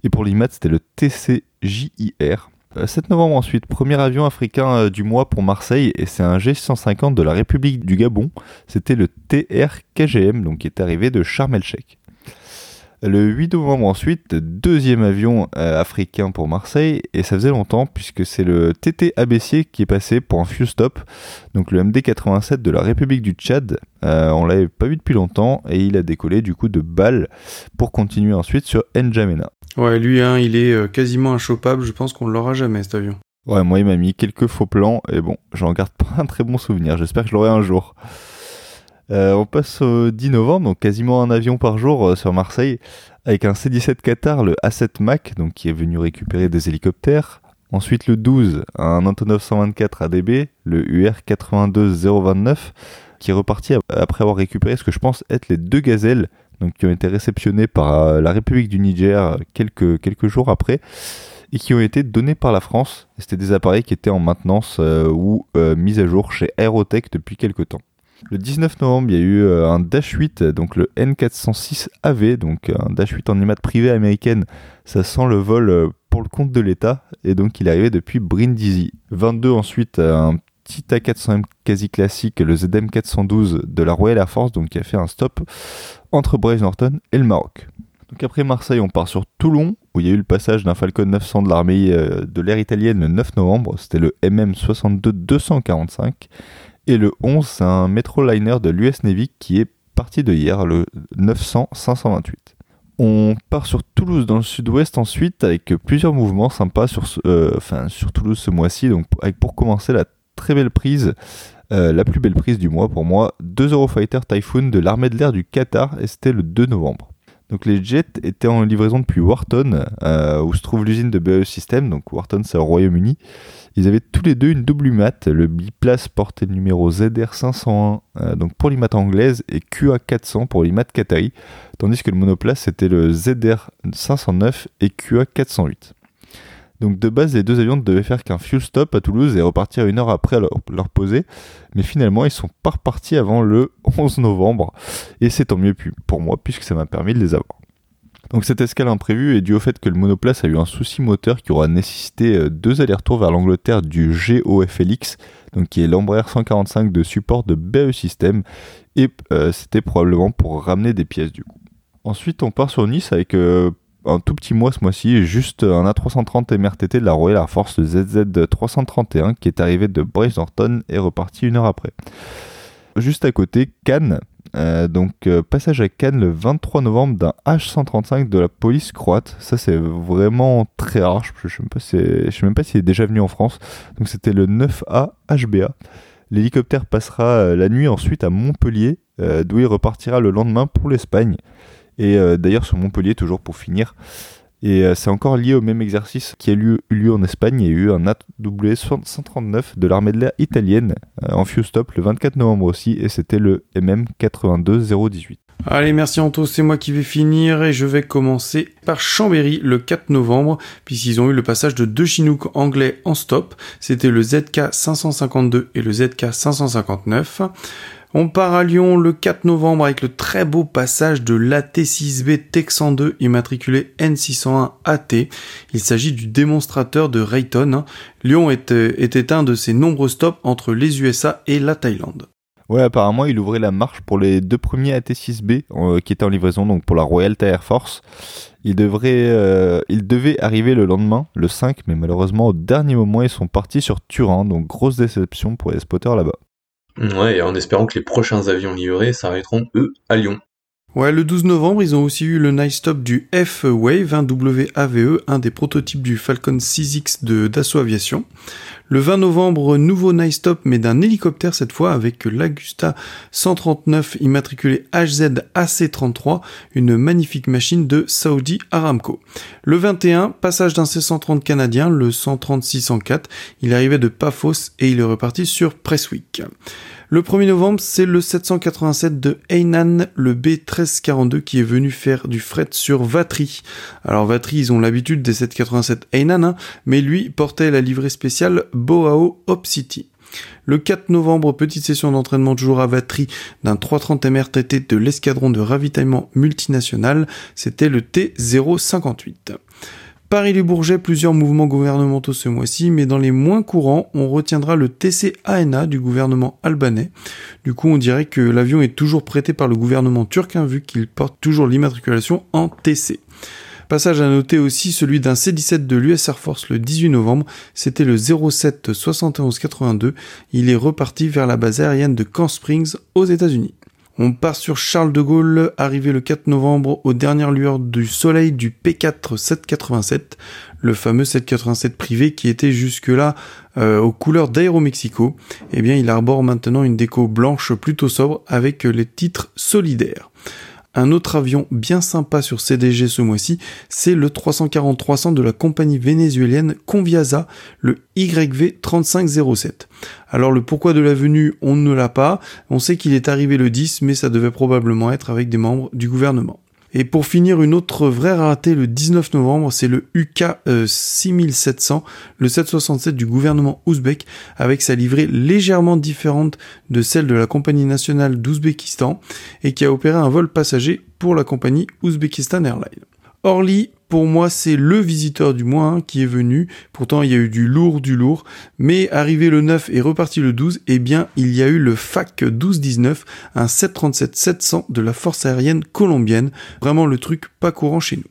B: Et pour l'IMAT, c'était le TCJIR. 7 euh, novembre ensuite, premier avion africain euh, du mois pour Marseille et c'est un G650 de la République du Gabon. C'était le TRKGM donc qui est arrivé de Sharm el-Sheikh. Le 8 novembre ensuite, deuxième avion euh, africain pour Marseille, et ça faisait longtemps puisque c'est le TT Abessier qui est passé pour un fuel stop, donc le MD87 de la République du Tchad. Euh, on l'avait pas vu depuis longtemps et il a décollé du coup de Bâle pour continuer ensuite sur N'Djamena.
A: Ouais, lui, hein, il est euh, quasiment inchopable, je pense qu'on ne l'aura jamais cet avion.
B: Ouais, moi il m'a mis quelques faux plans et bon, j'en garde pas un très bon souvenir, j'espère que je l'aurai un jour. Euh, on passe au 10 novembre, donc quasiment un avion par jour euh, sur Marseille, avec un C-17 Qatar, le A7 Mac, donc qui est venu récupérer des hélicoptères. Ensuite le 12, un Antonov 124 ADB, le UR 82029, qui est reparti après avoir récupéré ce que je pense être les deux gazelles, qui ont été réceptionnées par euh, la République du Niger quelques, quelques jours après et qui ont été donnés par la France. C'était des appareils qui étaient en maintenance ou mis à jour chez Aerotech depuis quelques temps. Le 19 novembre, il y a eu euh, un Dash 8, donc le N406 AV, donc un Dash 8 en IMAT privée américaine. Ça sent le vol euh, pour le compte de l'État, et donc il est arrivé depuis Brindisi. 22 ensuite, euh, un petit A400M quasi classique, le ZM412 de la Royal Air Force, donc qui a fait un stop entre Brave Norton et le Maroc. Donc après Marseille, on part sur Toulon, où il y a eu le passage d'un Falcon 900 de l'armée de l'air italienne le 9 novembre. C'était le MM62-245. Et le 11, c'est un Metroliner de l'US Navy qui est parti de hier, le 900-528. On part sur Toulouse dans le sud-ouest ensuite avec plusieurs mouvements sympas sur, euh, Toulouse ce mois-ci. Donc avec pour commencer la très belle prise, euh, la plus belle prise du mois pour moi, 2 Eurofighter Typhoon de l'armée de l'air du Qatar et c'était le 2 novembre. Donc les jets étaient en livraison depuis Wharton, euh, où se trouve l'usine de BAE System. Donc Wharton c'est au Royaume-Uni. Ils avaient tous les deux une double mat. Le biplace portait le numéro ZR501 euh, donc pour l'IMAT anglaise et QA400 pour l'IMAT qatari, tandis que le monoplace c'était le ZR509 et QA408. Donc de base, les deux avions ne devaient faire qu'un fuel stop à Toulouse et repartir une heure après leur, poser. Mais finalement, ils sont pas repartis avant le 11 novembre. Et c'est tant mieux pour moi puisque ça m'a permis de les avoir. Donc cette escale imprévue est due au fait que le monoplace a eu un souci moteur qui aura nécessité euh, deux allers-retours vers l'Angleterre du GOFLX, donc qui est l'Embraer 145 de support de BAE System, et euh, c'était probablement pour ramener des pièces du coup. Ensuite on part sur Nice avec euh, un tout petit mois ce mois-ci, juste un A330 MRTT de la Royal Air Force, le ZZ331, qui est arrivé de Bryce Norton et reparti une heure après. Juste à côté, Cannes, euh, donc euh, passage à Cannes le 23 novembre d'un H135 de la police croate. Ça c'est vraiment très rare. Je, ne sais même pas s'il est déjà venu en France. Donc c'était le 9A HBA. L'hélicoptère passera euh, la nuit ensuite à Montpellier, d'où il repartira le lendemain pour l'Espagne. Et d'ailleurs sur Montpellier, toujours pour finir. Et c'est encore lié au même exercice qui a eu lieu en Espagne. Il y a eu un AW 139 de l'armée de l'air italienne en Few Stop le 24 novembre aussi, et c'était le MM 82018.
A: Allez, merci Anto, c'est moi qui vais finir et je vais commencer par Chambéry le 4 novembre, puisqu'ils ont eu le passage de deux Chinook anglais en stop. C'était le ZK 552 et le ZK 559. On part à Lyon le 4 novembre avec le très beau passage de l'AT6B Texan 2 immatriculé N601 AT. Il s'agit du démonstrateur de Rayton. Lyon était, était un de ses nombreux stops entre les USA et la Thaïlande.
B: Ouais, apparemment, il ouvrait la marche pour les deux premiers AT6B euh, qui étaient en livraison, donc pour la Royal Air Force. Il, devrait, euh, il devait arriver le lendemain, le 5, mais malheureusement, au dernier moment, ils sont partis sur Turin, donc grosse déception pour les spotters là-bas.
C: Ouais, en espérant que les prochains avions livrés s'arrêteront, eux, à Lyon.
A: Ouais, le 12 novembre, ils ont aussi eu le nice stop du F-Wave, un WAVE, un des prototypes du Falcon 6X de Dassault Aviation. Le 20 novembre, nouveau nice stop, mais d'un hélicoptère cette fois avec l'Agusta 139 immatriculé HZ AC33, une magnifique machine de Saudi Aramco. Le 21, passage d'un C-130 canadien, le 130-604. Il arrivait de Paphos et il est reparti sur Presswick. Le 1er novembre, c'est le 787 de Hainan, le B1342, qui est venu faire du fret sur Vatry. Alors Vatry, ils ont l'habitude des 787 Hainan, hein, mais lui portait la livrée spéciale Boao Hop City. Le 4 novembre, petite session d'entraînement toujours à Vatry d'un 330 MRTT de l'escadron de ravitaillement multinational, c'était le T058. Paris-les-Bourget, plusieurs mouvements gouvernementaux ce mois-ci, mais dans les moins courants, on retiendra le TC-ANA du gouvernement albanais. Du coup, on dirait que l'avion est toujours prêté par le gouvernement turc, vu qu'il porte toujours l'immatriculation en TC. Passage à noter aussi celui d'un C-17 de l'US Air Force le 18 novembre, c'était le 07 71 82. Il est reparti vers la base aérienne de Camp Springs aux États-Unis. On part sur Charles de Gaulle, arrivé le 4 novembre aux dernières lueurs du soleil du P4 787, le fameux 787 privé qui était jusque-là euh, aux couleurs d'Aéromexico. Eh bien, il arbore maintenant une déco blanche plutôt sobre avec les titres solidaires. Un autre avion bien sympa sur CDG ce mois-ci, c'est le 340-300 de la compagnie vénézuélienne Conviasa, le YV3507. Alors le pourquoi de la venue, on ne l'a pas. On sait qu'il est arrivé le 10, mais ça devait probablement être avec des membres du gouvernement. Et pour finir, une autre vraie rareté le 19 novembre, c'est le UK 6700, le 767 du gouvernement ouzbek, avec sa livrée légèrement différente de celle de la compagnie nationale d'Ouzbékistan, et qui a opéré un vol passager pour la compagnie Ouzbekistan Airlines. Orly, pour moi, c'est le visiteur du mois hein, qui est venu. Pourtant, il y a eu du lourd, du lourd. Mais arrivé le 9 et reparti le 12, eh bien, il y a eu le FAC 1219, un 737-700 de la force aérienne colombienne. Vraiment le truc pas courant chez nous.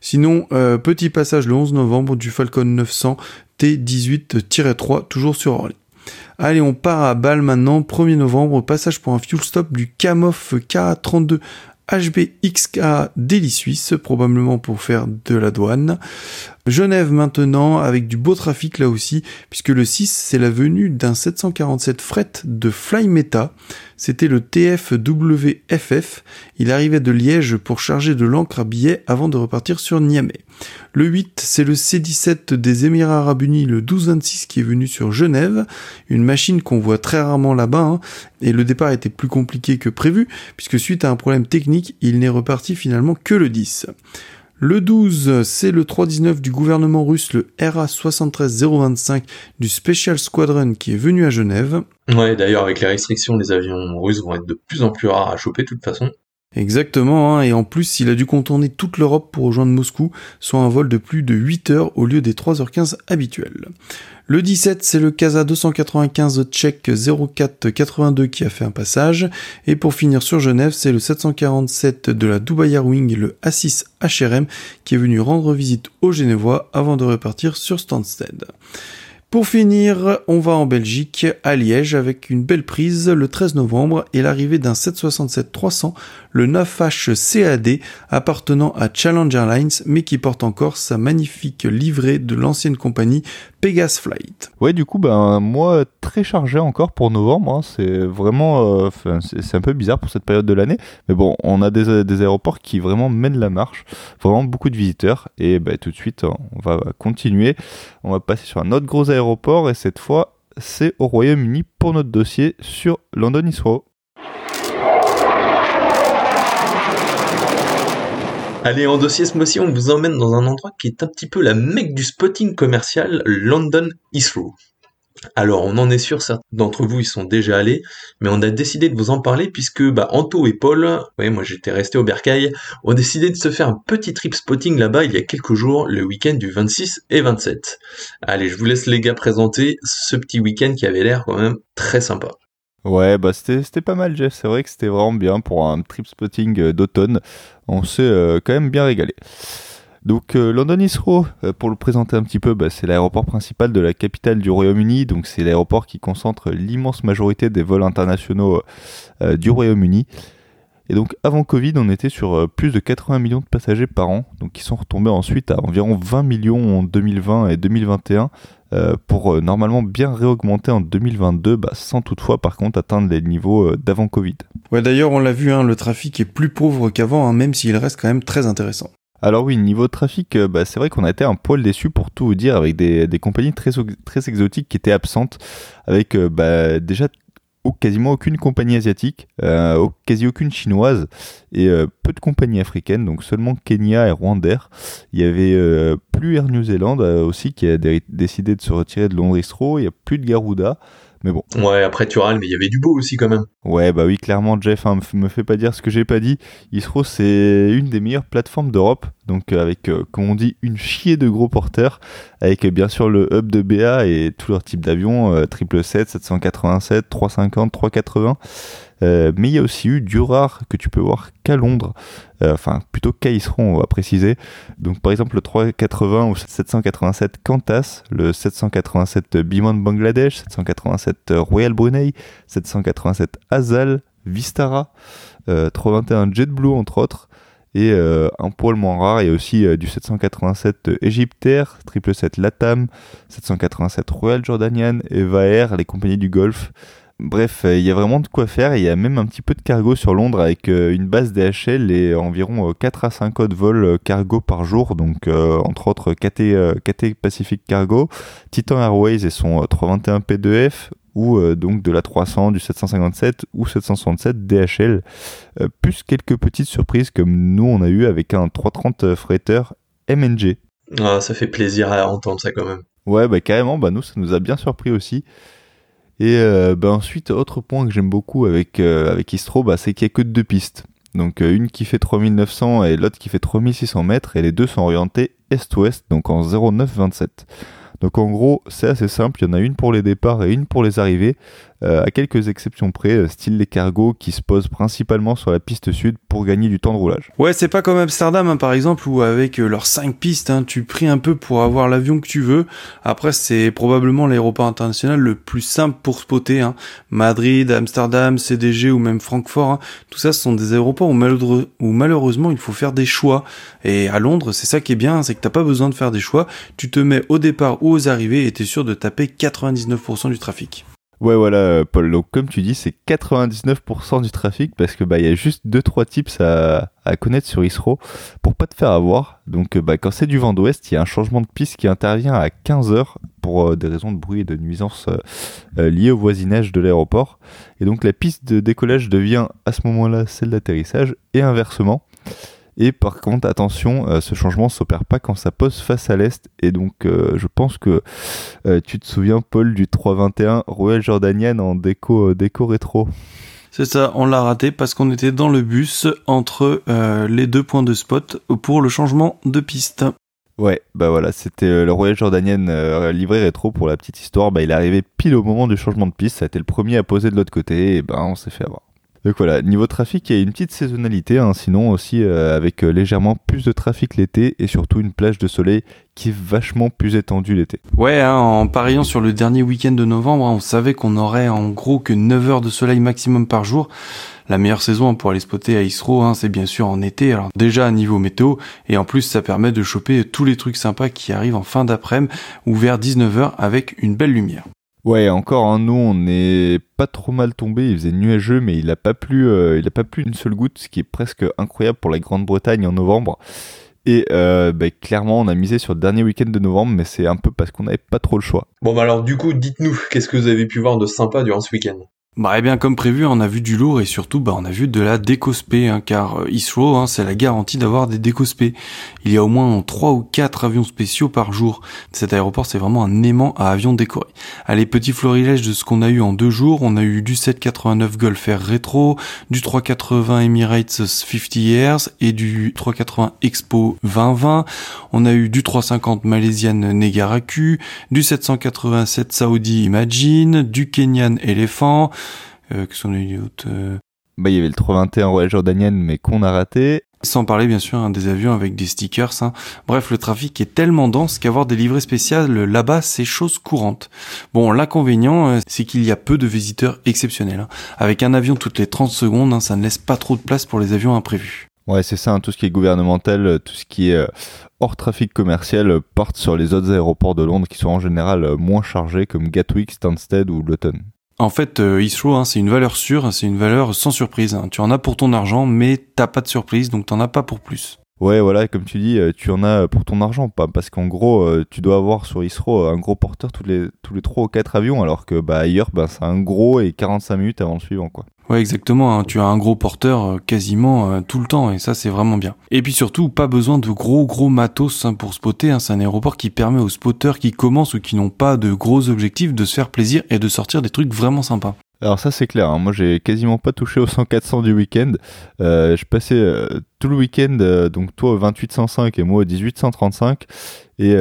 A: Sinon, euh, petit passage le 11 novembre du Falcon 900 T18-3, toujours sur Orly. Allez, on part à Bâle maintenant, 1er novembre, passage pour un fuel stop du Kamof K32 HBXK Daily Suisse, probablement pour faire de la douane. Genève maintenant, avec du beau trafic là aussi, puisque le 6, c'est la venue d'un 747 fret de Flymeta. C'était le TFWFF. Il arrivait de Liège pour charger de l'encre à billets avant de repartir sur Niamey. Le 8, c'est le C17 des Émirats Arabes Unis, le 1226 qui est venu sur Genève. Une machine qu'on voit très rarement là-bas, hein. et le départ était plus compliqué que prévu, puisque suite à un problème technique, il n'est reparti finalement que le 10. Le 12, c'est le 319 du gouvernement russe, le RA 73025 du Special Squadron qui est venu à Genève.
C: Ouais, d'ailleurs, avec les restrictions, les avions russes vont être de plus en plus rares à choper de toute façon.
A: Exactement, hein, et en plus, il a dû contourner toute l'Europe pour rejoindre Moscou, soit un vol de plus de 8 heures au lieu des 3h15 habituels. Le 17, c'est le Casa 295 tchèque 0482 qui a fait un passage. Et pour finir sur Genève, c'est le 747 de la Dubai Airwing, le A6 HRM, qui est venu rendre visite aux Genevois avant de repartir sur Stansted. Pour finir, on va en Belgique, à Liège, avec une belle prise le 13 novembre et l'arrivée d'un 767-300, le 9H CAD, appartenant à Challenger Lines, mais qui porte encore sa magnifique livrée de l'ancienne compagnie Pegasus Flight.
B: Ouais, du coup, ben, un mois très chargé encore pour novembre. hein. C'est vraiment. euh, c'est un peu bizarre pour cette période de l'année. Mais bon, on a des, aéroports qui vraiment mènent la marche. Vraiment beaucoup de visiteurs. Et ben, tout de suite, on va continuer. On va passer sur un autre gros aéroport. Et cette fois, c'est au Royaume-Uni pour notre dossier sur London Heathrow.
C: Allez, en dossier ce mois-ci, on vous emmène dans un endroit qui est un petit peu la mecque du spotting commercial, London Heathrow. Alors, on en est sûr, certains d'entre vous y sont déjà allés, mais on a décidé de vous en parler puisque bah, Anto et Paul, ouais, moi j'étais resté au Bercail, ont décidé de se faire un petit trip spotting là-bas il y a quelques jours, le week-end du 26 et 27. Allez, je vous laisse les gars présenter ce petit week-end qui avait l'air quand même très sympa.
B: Ouais, bah c'était pas mal, Jeff. C'est vrai que c'était vraiment bien pour un trip spotting euh, d'automne. On s'est euh, quand même bien régalé. Donc euh, London Heathrow, pour le présenter un petit peu, bah, c'est l'aéroport principal de la capitale du Royaume-Uni. Donc c'est l'aéroport qui concentre l'immense majorité des vols internationaux du Royaume-Uni. Et donc avant Covid, on était sur plus de 80 millions de passagers par an, donc qui sont retombés ensuite à environ 20 millions en 2020 et 2021, euh, pour euh, normalement bien réaugmenter en 2022, bah, sans toutefois par contre atteindre les niveaux euh, d'avant Covid.
A: Ouais, d'ailleurs, on l'a vu, hein, le trafic est plus pauvre qu'avant, hein, même s'il reste quand même très intéressant.
B: Alors oui, niveau trafic, bah, c'est vrai qu'on a été un poil déçu pour tout vous dire, avec des, des compagnies très, très exotiques qui étaient absentes, avec bah, déjà quasiment aucune compagnie asiatique, euh, quasi aucune chinoise, et euh, peu de compagnies africaines, donc seulement Kenya et Rwandair. Il y avait euh, plus Air New Zealand aussi qui a dé- décidé de se retirer de Londres il y a plus de Garuda, mais bon.
C: Ouais, après tu râles, mais il y avait du beau aussi quand même.
B: Ouais, bah oui, clairement, Jeff, hein, me fait pas dire ce que j'ai pas dit. Heathrow, c'est une des meilleures plateformes d'Europe, donc euh, avec, euh, comme on dit, une chier de gros porteurs, avec euh, bien sûr le hub de BA et tous leurs types d'avions, euh, 777, 787, 350, 380. Euh, mais il y a aussi eu du rare que tu peux voir qu'à Londres, Euh, enfin plutôt qu'à Heathrow, on va préciser. Donc par exemple le 380 ou 787 Qantas, le 787 Biman Bangladesh, 787 Royal Brunei, 787 Azal, Vistara, euh, 321 JetBlue entre autres, et euh, un poil moins rare, il y a aussi euh, du 787 Egyptair, 777 Latam, 787 Royal Jordanian, Eva Air, les compagnies du Golfe. Bref, euh, il y a vraiment de quoi faire, il y a même un petit peu de cargo sur Londres avec euh, une base DHL et environ euh, 4 à 5 autres vols euh, cargo par jour, donc euh, entre autres KT, euh, KT Pacific Cargo, Titan Airways et son euh, 321 P2F, ou euh, donc de la 300, du 757 ou 767 DHL, euh, plus quelques petites surprises comme nous on a eu avec un 330 freighter MNG.
C: Ah, ça fait plaisir à entendre ça quand même.
B: Ouais, bah carrément, bah nous ça nous a bien surpris aussi. Et euh, bah ensuite, autre point que j'aime beaucoup avec, euh, avec Istro, bah, c'est qu'il n'y a que deux pistes. Donc euh, une qui fait 3900 et l'autre qui fait 3600 mètres, et les deux sont orientés est-ouest, donc en 0927. Donc en gros, c'est assez simple, il y en a une pour les départs et une pour les arrivées, euh, à quelques exceptions près, euh, style les cargos qui se posent principalement sur la piste sud pour gagner du temps de roulage.
A: Ouais, c'est pas comme Amsterdam, hein, par exemple, où avec euh, leurs 5 pistes, hein, tu pries un peu pour avoir l'avion que tu veux. Après, c'est probablement l'aéroport international le plus simple pour spotter. Hein. Madrid, Amsterdam, CDG ou même Francfort, hein, tout ça, ce sont des aéroports où, malheureusement il faut faire des choix. Et à Londres, c'est ça qui est bien, c'est que t'as pas besoin de faire des choix. Tu te mets au départ ou aux arrivées et t'es sûr de taper 99% du trafic.
B: Ouais, voilà, euh, Paul. Donc, comme tu dis, c'est 99% du trafic parce que bah il y a juste deux trois tips à, connaître sur Isro pour pas te faire avoir. Donc, euh, bah quand c'est du vent d'ouest, il y a un changement de piste qui intervient à 15 heures pour euh, des raisons de bruit et de nuisance liées au voisinage de l'aéroport. Et donc, la piste de décollage devient à ce moment-là celle d'atterrissage et inversement. Et par contre, attention, euh, ce changement s'opère pas quand ça pose face à l'est. Et donc, euh, je pense que euh, tu te souviens, Paul, du 321 Royal Jordanian en déco, déco rétro.
A: C'est ça, on l'a raté parce qu'on était dans le bus entre les deux points de spot pour le changement de piste.
B: Ouais, bah voilà, c'était le Royal Jordanian euh, livré rétro pour la petite histoire. Bah, il est arrivé pile au moment du changement de piste. Ça a été le premier à poser de l'autre côté et ben on s'est fait avoir. Donc voilà, niveau trafic, il y a une petite saisonnalité, hein, sinon aussi euh, avec euh, légèrement plus de trafic l'été et surtout une plage de soleil qui est vachement plus étendue l'été.
A: Ouais, hein, en pariant sur le dernier week-end de novembre, hein, on savait qu'on aurait en gros que 9 heures de soleil maximum par jour. La meilleure saison pour aller spotter à Isro, hein, c'est bien sûr en été. Alors déjà à niveau météo, et en plus ça permet de choper tous les trucs sympas qui arrivent en fin d'après-midi ou vers 19h avec une belle lumière.
B: Ouais, encore, hein, nous, on n'est pas trop mal tombé. Il faisait nuageux, mais il n'a pas plu, euh, il a pas plu une seule goutte, ce qui est presque incroyable pour la Grande-Bretagne en novembre. Et euh, bah, clairement, on a misé sur le dernier week-end de novembre, mais c'est un peu parce qu'on n'avait pas trop le choix.
C: Bon, bah alors, du coup, dites-nous, qu'est-ce que vous avez pu voir de sympa durant ce week-end?
A: Bah, eh bien, comme prévu, on a vu du lourd et surtout, bah, on a vu de la décospé, hein, car euh, Heathrow, hein, c'est la garantie d'avoir des décospés. Il y a au moins 3 ou 4 avions spéciaux par jour. Cet aéroport, c'est vraiment un aimant à avions décorés. Allez, petit florilège de ce qu'on a eu en deux jours. On a eu du 789 Gulf Air Retro, du 380 Emirates 50 Years et du 380 Expo 2020. On a eu du 350 Malaysian Negaraku, du 787 Saudi Imagine, du Kenyan Elephant, euh, sont euh,
B: Bah, il y avait le 321 Royal Jordanienne, mais qu'on a raté.
A: Sans parler bien sûr hein, des avions avec des stickers. Hein. Bref, le trafic est tellement dense qu'avoir des livrées spéciales là-bas, c'est chose courante. Bon, l'inconvénient, euh, c'est qu'il y a peu de visiteurs exceptionnels. Hein. Avec un avion toutes les 30 secondes, ça ne laisse pas trop de place pour les avions imprévus.
B: Ouais, c'est ça, tout ce qui est gouvernemental, euh, tout ce qui est euh, hors trafic commercial euh, porte sur les autres aéroports de Londres qui sont en général euh, moins chargés comme Gatwick, Stansted ou Luton.
A: En fait, euh, Heathrow, hein, c'est une valeur sûre, c'est une valeur sans surprise. hein. Tu en as pour ton argent, mais t'as pas de surprise, donc t'en as pas pour plus.
B: Ouais, voilà, comme tu dis, euh, tu en as pour ton argent, pas parce qu'en gros, euh, tu dois avoir sur Heathrow un gros porteur tous les tous les 3 ou 4 avions, alors que bah ailleurs, bah, c'est un gros et 45 minutes avant le suivant, quoi.
A: Ouais, exactement. hein. Tu as un gros porteur euh, quasiment euh, tout le temps et ça, c'est vraiment bien. Et puis surtout, pas besoin de gros gros matos hein, pour spotter. hein. C'est un aéroport qui permet aux spotters qui commencent ou qui n'ont pas de gros objectifs de se faire plaisir et de sortir des trucs vraiment sympas.
B: Alors ça c'est clair, moi j'ai quasiment pas touché au 100-400 du week-end. Euh, je passais tout le week-end, donc toi au 2805 et moi au 1835. Et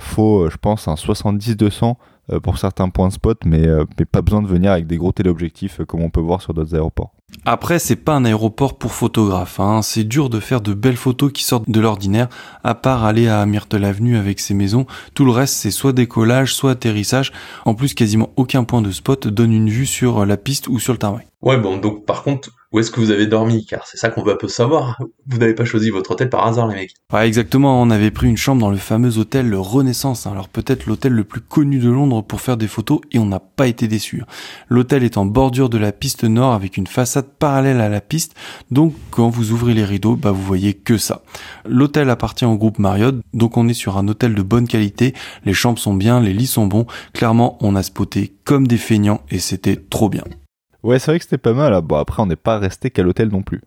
B: faut, je pense, un 70-200 euh, pour certains points de spot, mais, euh, mais pas besoin de venir avec des gros téléobjectifs euh, comme on peut voir sur d'autres aéroports.
A: Après, c'est pas un aéroport pour photographes. Hein. C'est dur de faire de belles photos qui sortent de l'ordinaire, à part aller à Myrtle Avenue avec ses maisons. Tout le reste, c'est soit décollage, soit atterrissage. En plus, quasiment aucun point de spot donne une vue sur la piste ou sur le tarmac.
C: Ouais, bon, donc par contre, où est-ce que vous avez dormi Car c'est ça qu'on veut un peu savoir. Vous n'avez pas choisi votre hôtel par hasard, les mecs.
A: Ouais, exactement. On avait pris une chambre dans le fameux hôtel Renaissance. hein. Alors peut-être l'hôtel le plus connu de Londres pour faire des photos et on n'a pas été déçus. L'hôtel est en bordure de la piste nord avec une façade parallèle à la piste. Donc quand vous ouvrez les rideaux, bah vous voyez que ça. L'hôtel appartient au groupe Marriott, donc on est sur un hôtel de bonne qualité. Les chambres sont bien, les lits sont bons. Clairement, on a spoté comme des feignants et c'était trop bien.
B: Ouais, c'est vrai que c'était pas mal. hein. Bon, après, on n'est pas resté qu'à l'hôtel non plus.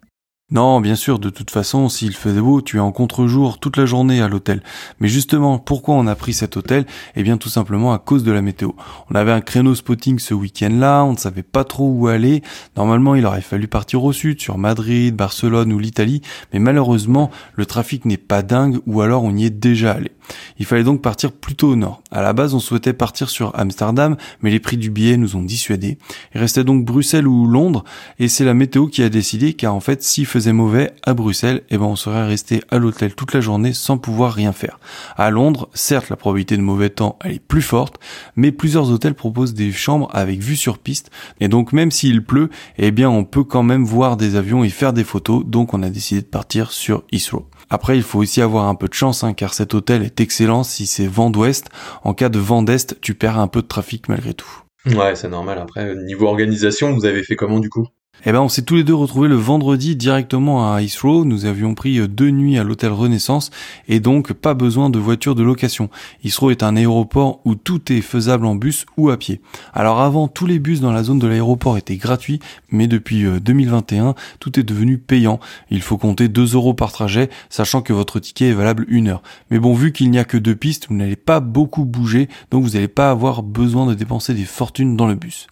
A: Non, bien sûr, de toute façon, s'il faisait beau, tu es en contre-jour toute la journée à l'hôtel. Mais justement, pourquoi on a pris cet hôtel? Eh bien, tout simplement à cause de la météo. On avait un créneau spotting ce week-end-là, on ne savait pas trop où aller. Normalement, il aurait fallu partir au sud, sur Madrid, Barcelone ou l'Italie, mais malheureusement, le trafic n'est pas dingue ou alors on y est déjà allé. Il fallait donc partir plutôt au nord. À la base, on souhaitait partir sur Amsterdam, mais les prix du billet nous ont dissuadés. Il restait donc Bruxelles ou Londres, et c'est la météo qui a décidé, car en fait, s'il faisait mauvais à Bruxelles, eh ben, on serait resté à l'hôtel toute la journée sans pouvoir rien faire. À Londres, certes, la probabilité de mauvais temps, elle est plus forte, mais plusieurs hôtels proposent des chambres avec vue sur piste, et donc même s'il pleut, eh bien, on peut quand même voir des avions et faire des photos, donc on a décidé de partir sur Heathrow. Après, il faut aussi avoir un peu de chance, hein, car cet hôtel est excellent si c'est vent d'ouest. En cas de vent d'est, tu perds un peu de trafic malgré tout.
C: Ouais, c'est normal. Après, niveau organisation, vous avez fait comment du coup?
A: Eh ben, on s'est tous les deux retrouvés le vendredi directement à Heathrow. Nous avions pris euh, deux nuits à l'hôtel Renaissance et donc pas besoin de voiture de location. Heathrow est un aéroport où tout est faisable en bus ou à pied. Alors avant, tous les bus dans la zone de l'aéroport étaient gratuits, mais depuis euh, 2021, tout est devenu payant. Il faut compter 2 euros par trajet, sachant que votre ticket est valable une heure. Mais bon, vu qu'il n'y a que deux pistes, vous n'allez pas beaucoup bouger, donc vous n'allez pas avoir besoin de dépenser des fortunes dans le bus.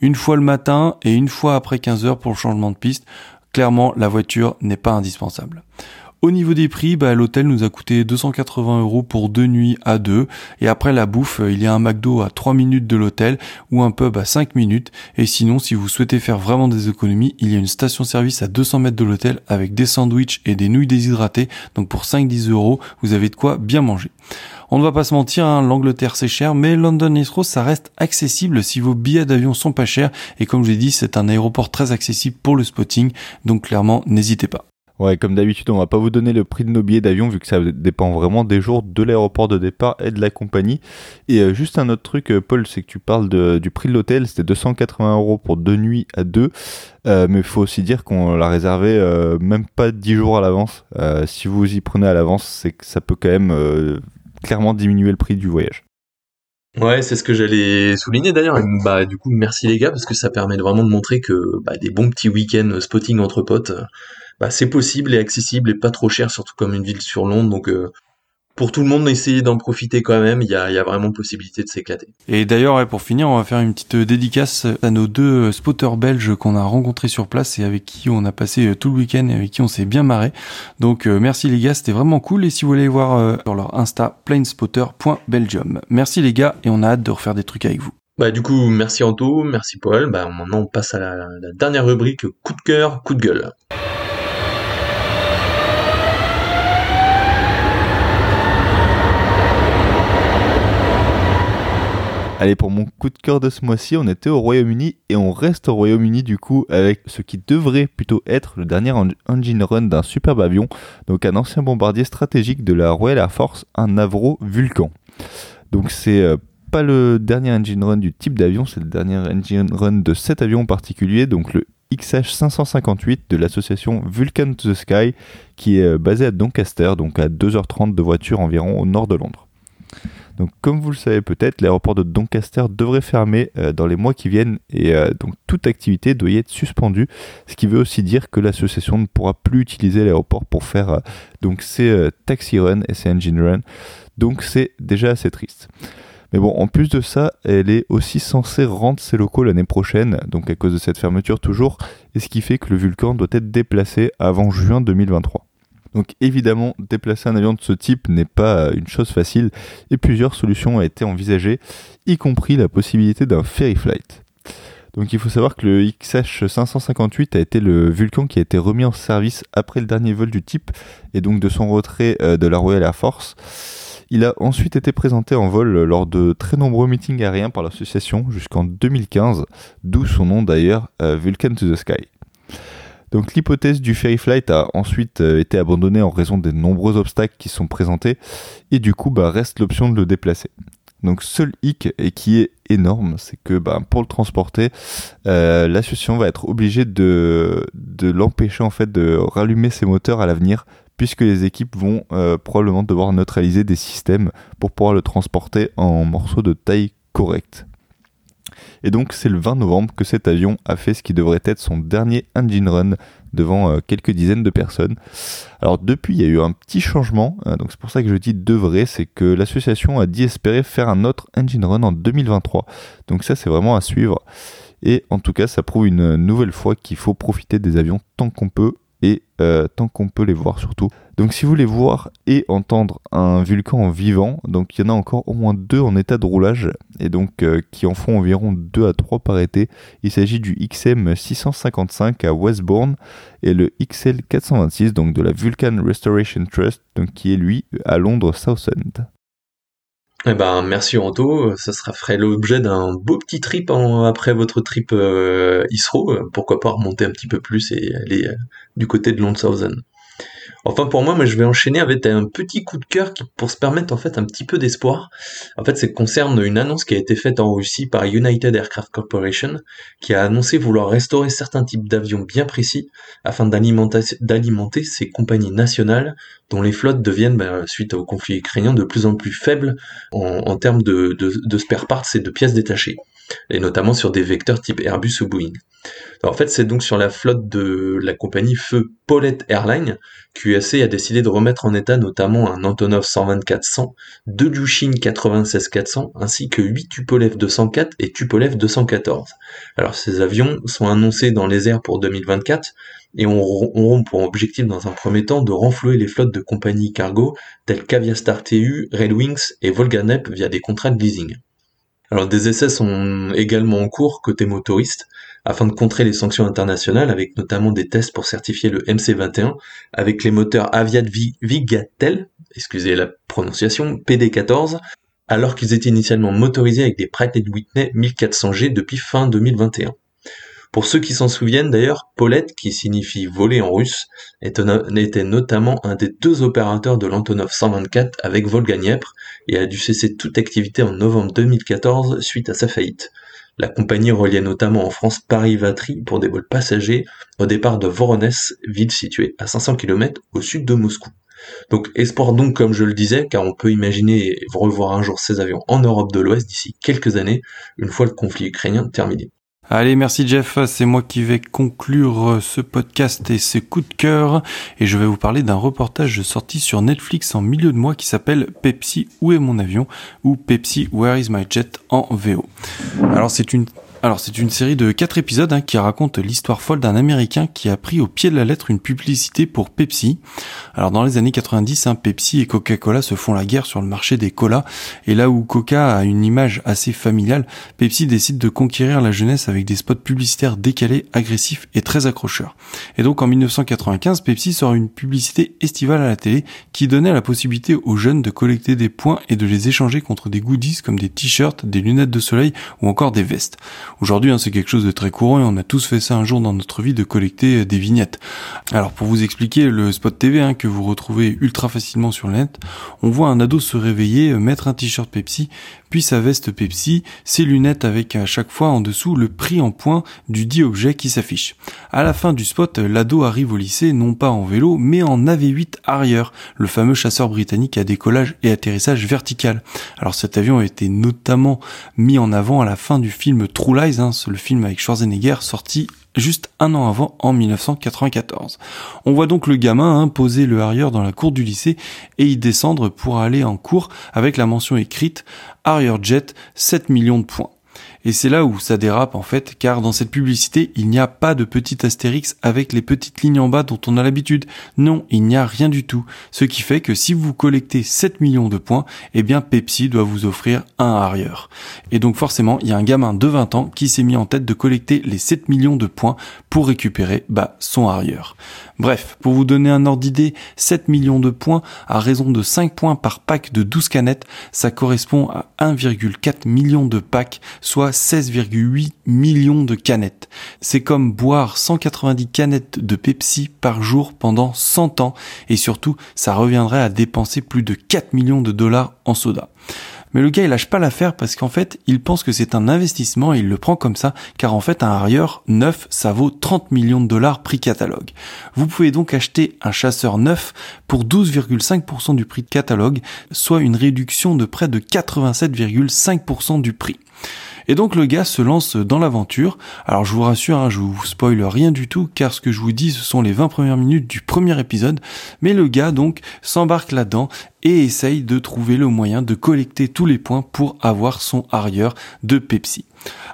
A: Une fois le matin et une fois après 15 heures pour le changement de piste, clairement la voiture n'est pas indispensable. Au niveau des prix, bah, l'hôtel nous a coûté 280 euros pour deux nuits à deux. Et après la bouffe, il y a un McDo à 3 minutes de l'hôtel ou un pub à 5 minutes. Et sinon, si vous souhaitez faire vraiment des économies, il y a une station-service à 200 mètres de l'hôtel avec des sandwichs et des nouilles déshydratées. Donc pour 5-10 euros, vous avez de quoi bien manger. On ne va pas se mentir, hein, l'Angleterre c'est cher, mais London Heathrow ça reste accessible si vos billets d'avion sont pas chers. Et comme je l'ai dit, c'est un aéroport très accessible pour le spotting. Donc clairement, n'hésitez pas.
B: Ouais, comme d'habitude, on va pas vous donner le prix de nos billets d'avion vu que ça dépend vraiment des jours de l'aéroport de départ et de la compagnie. Et euh, juste un autre truc, euh, Paul, c'est que tu parles du prix de l'hôtel, c'était 280 euros pour deux nuits à deux. Euh, mais il faut aussi dire qu'on l'a réservé même pas 10 jours à l'avance. si vous y prenez à l'avance, c'est que ça peut quand même clairement diminuer le prix du voyage.
C: Ouais, c'est ce que j'allais souligner d'ailleurs. Bah, du coup, merci les gars parce que ça permet vraiment de montrer que bah, des bons petits week-ends spotting entre potes, bah, c'est possible et accessible et pas trop cher, surtout comme une ville sur Londres. Donc euh, pour tout le monde, essayez d'en profiter quand même. Il y a, y a, vraiment possibilité de s'éclater.
A: Et d'ailleurs, pour finir, on va faire une petite dédicace à nos deux spotters belges qu'on a rencontrés sur place et avec qui on a passé euh, tout le week-end et avec qui on s'est bien marré. Donc euh, merci les gars, c'était vraiment cool. Et si vous voulez voir sur leur Insta, planespotter.belgium. Merci les gars et on a hâte de refaire des trucs avec vous.
C: Bah du coup, merci Anto, merci Paul. Bah maintenant on passe à la, la dernière rubrique coup de cœur, coup de gueule.
B: Allez, pour mon coup de cœur de ce mois-ci, on était au Royaume-Uni et on reste au Royaume-Uni du coup avec ce qui devrait plutôt être le dernier engine run d'un superbe avion, donc un ancien bombardier stratégique de la Royal Air Force, un Avro Vulcan. Donc c'est euh, pas le dernier engine run du type d'avion, c'est le dernier engine run de cet avion en particulier, donc le XH 558 de l'association Vulcan to the Sky qui est euh, basé à Doncaster, donc à 2h30 de voiture environ au nord de Londres. Donc, comme vous le savez peut-être, l'aéroport de Doncaster devrait fermer euh, dans les mois qui viennent et euh, donc toute activité doit y être suspendue, ce qui veut aussi dire que l'association ne pourra plus utiliser l'aéroport pour faire euh, donc ses taxi run et ses engine run. Donc, c'est déjà assez triste. Mais bon, en plus de ça, elle est aussi censée rendre ses locaux l'année prochaine, donc à cause de cette fermeture toujours, et ce qui fait que le Vulcan doit être déplacé avant juin 2023. Donc évidemment, déplacer un avion de ce type n'est pas une chose facile et plusieurs solutions ont été envisagées, y compris la possibilité d'un ferry flight. Donc il faut savoir que le XH 558 a été le Vulcan qui a été remis en service après le dernier vol du type et donc de son retrait euh, de la Royal Air Force. Il a ensuite été présenté en vol lors de très nombreux meetings aériens par l'association jusqu'en 2015, d'où son nom d'ailleurs euh, Vulcan to the Sky. Donc l'hypothèse du ferry flight a ensuite euh, été abandonnée en raison des nombreux obstacles qui sont présentés et du coup bah, reste l'option de le déplacer. Donc seul hic et qui est énorme, c'est que bah, pour le transporter, euh, l'association va être obligée de, l'empêcher en fait de rallumer ses moteurs à l'avenir puisque les équipes vont euh, probablement devoir neutraliser des systèmes pour pouvoir le transporter en morceaux de taille correcte. Et donc c'est le 20 novembre que cet avion a fait ce qui devrait être son dernier engine run devant euh, quelques dizaines de personnes. Alors depuis, il y a eu un petit changement, euh, donc c'est pour ça que je dis devrait, c'est que l'association a dit espérer faire un autre engine run en 2023. Donc ça c'est vraiment à suivre. Et en tout cas, ça prouve une nouvelle fois qu'il faut profiter des avions tant qu'on peut et euh, tant qu'on peut les voir surtout. Donc si vous voulez voir et entendre un Vulcan en vivant, donc il y en a encore au moins deux en état de roulage et donc euh, qui en font environ 2 à 3 par été. Il s'agit du XM 655 à Westbourne et le XL 426 donc de la Vulcan Restoration Trust donc qui est lui à Londres Southend.
C: Eh ben, merci Anto, ça sera ferait l'objet d'un beau petit trip après votre trip euh, ISRO, pourquoi pas remonter un petit peu plus et aller euh, du côté de Londshausen. Enfin pour moi, moi je vais enchaîner avec un petit coup de cœur qui, pour se permettre en fait un petit peu d'espoir. En fait, ça concerne une annonce qui a été faite en Russie par United Aircraft Corporation, qui a annoncé vouloir restaurer certains types d'avions bien précis afin d'alimenter ces compagnies nationales dont les flottes deviennent, bah, suite au conflit ukrainien, de plus en plus faibles en, termes de spare parts et de pièces détachées. Et notamment sur des vecteurs type Airbus ou Boeing. En fait, c'est donc sur la flotte de la compagnie Feu Paulette Airlines qu'UAC a décidé de remettre en état notamment un Antonov 124-100, deux Jushin 96-400, ainsi que 8 Tupolev 204 et Tupolev 214. Alors ces avions sont annoncés dans les airs pour 2024 et auront pour objectif dans un premier temps de renflouer les flottes de compagnies cargo telles qu'Aviastar TU, Red Wings et Volganep via des contrats de leasing. Alors des essais sont également en cours côté motoriste afin de contrer les sanctions internationales avec notamment des tests pour certifier le MC21 avec les moteurs Aviat Vigatel, excusez la prononciation, PD14 alors qu'ils étaient initialement motorisés avec des Pratt Whitney 1400G depuis fin 2021. Pour ceux qui s'en souviennent d'ailleurs, Paulette, qui signifie voler en russe, était notamment un des deux opérateurs de l'Antonov 124 avec Volga-Dniepr et a dû cesser toute activité en novembre 2014 suite à sa faillite. La compagnie reliait notamment en France Paris-Vatry pour des vols passagers au départ de Voronezh, ville située à 500 km au sud de Moscou. Donc espoir donc comme je le disais, car on peut imaginer revoir un jour ces avions en Europe de l'Ouest d'ici quelques années, une fois le conflit ukrainien terminé.
A: Allez, merci Jeff, c'est moi qui vais conclure ce podcast et ce coups de cœur. Et je vais vous parler d'un reportage sorti sur Netflix en milieu de mois qui s'appelle Pepsi Où est mon avion? Ou Pepsi Where is my jet? en VO. Alors c'est une alors c'est une série de quatre épisodes hein, qui raconte l'histoire folle d'un Américain qui a pris au pied de la lettre une publicité pour Pepsi. Alors dans les années 90, hein, Pepsi et Coca-Cola se font la guerre sur le marché des colas et là où Coca a une image assez familiale, Pepsi décide de conquérir la jeunesse avec des spots publicitaires décalés, agressifs et très accrocheurs. Et donc en 1995, Pepsi sort une publicité estivale à la télé qui donnait la possibilité aux jeunes de collecter des points et de les échanger contre des goodies comme des t-shirts, des lunettes de soleil ou encore des vestes. Aujourd'hui, hein, c'est quelque chose de très courant et on a tous fait ça un jour dans notre vie de collecter des vignettes. Alors pour vous expliquer le spot TV hein, que vous retrouvez ultra facilement sur le net, on voit un ado se réveiller, mettre un t-shirt Pepsi, puis sa veste Pepsi, ses lunettes avec à chaque fois en dessous le prix en points du dit objet qui s'affiche. À la fin du spot, l'ado arrive au lycée non pas en vélo mais en AV8 arrière, le fameux chasseur britannique à décollage et atterrissage vertical. Alors cet avion a été notamment mis en avant à la fin du film True Lies, hein, le film avec Schwarzenegger sorti juste un an avant, en 1994. On voit donc le gamin hein, poser le arrière dans la cour du lycée et y descendre pour aller en cours avec la mention écrite Harrier Jet 7 millions de points. Et c'est là où ça dérape en fait, car dans cette publicité, il n'y a pas de petit astérix avec les petites lignes en bas dont on a l'habitude. Non, il n'y a rien du tout. Ce qui fait que si vous collectez 7 millions de points, eh bien Pepsi doit vous offrir un arrière. Et donc forcément, il y a un gamin de 20 ans qui s'est mis en tête de collecter les 7 millions de points pour récupérer bah, son arrière. Bref, pour vous donner un ordre d'idée, 7 millions de points à raison de 5 points par pack de 12 canettes, ça correspond à 1,4 million de packs, soit 16,8 millions de canettes. C'est comme boire 190 canettes de Pepsi par jour pendant 100 ans et surtout, ça reviendrait à dépenser plus de 4 millions de dollars en soda. Mais le gars, il lâche pas l'affaire parce qu'en fait, il pense que c'est un investissement et il le prend comme ça, car en fait, un Harrier neuf, ça vaut 30 millions de dollars prix catalogue. Vous pouvez donc acheter un chasseur neuf pour 12,5% du prix de catalogue, soit une réduction de près de 87,5% du prix. Et donc le gars se lance dans l'aventure. Alors je vous rassure, hein, je vous spoil rien du tout, car ce que je vous dis, ce sont les 20 premières minutes du premier épisode. Mais le gars donc s'embarque là-dedans et essaye de trouver le moyen de collecter tous les points pour avoir son arrière de Pepsi.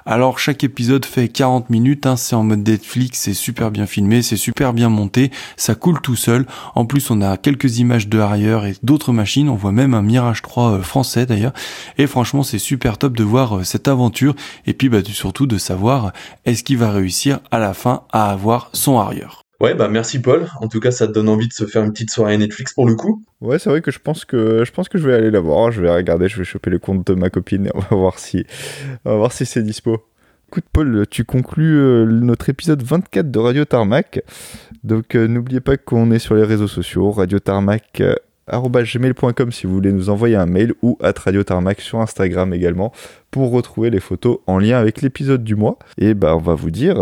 A: Alors chaque épisode fait 40 minutes, hein, c'est en mode Netflix, c'est super bien filmé, c'est super bien monté, ça coule tout seul. En plus on a quelques images de arrière et d'autres machines, on voit même un Mirage 3 euh, français d'ailleurs. Et franchement c'est super top de voir euh, cette aventure et puis bah, surtout de savoir est-ce qu'il va réussir à la fin à avoir son arrière.
C: Ouais, bah merci Paul. En tout cas, ça te donne envie de se faire une petite soirée Netflix pour le coup.
B: Ouais, c'est vrai que je pense que je pense que je vais aller la voir. Je vais regarder, je vais choper le compte de ma copine et on va voir si on va voir si c'est dispo. Écoute Paul, tu conclus euh, notre épisode 24 de Radio Tarmac. Donc euh, n'oubliez pas qu'on est sur les réseaux sociaux, Radio Tarmac euh, gmail.com si vous voulez nous envoyer un mail ou à Radio Tarmac sur Instagram également pour retrouver les photos en lien avec l'épisode du mois. Et bah on va vous dire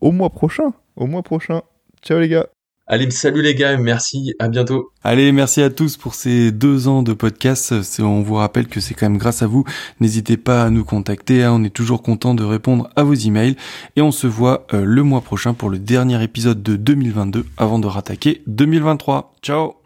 B: au mois prochain. Au mois prochain. Ciao les gars
C: Allez, salut les gars, merci, à bientôt.
A: Allez, merci à tous pour ces deux ans de podcast. On vous rappelle que c'est quand même grâce à vous. N'hésitez pas à nous contacter, hein. on est toujours content de répondre à vos emails. Et on se voit euh, le mois prochain pour le dernier épisode de 2022 avant de rattaquer 2023. Ciao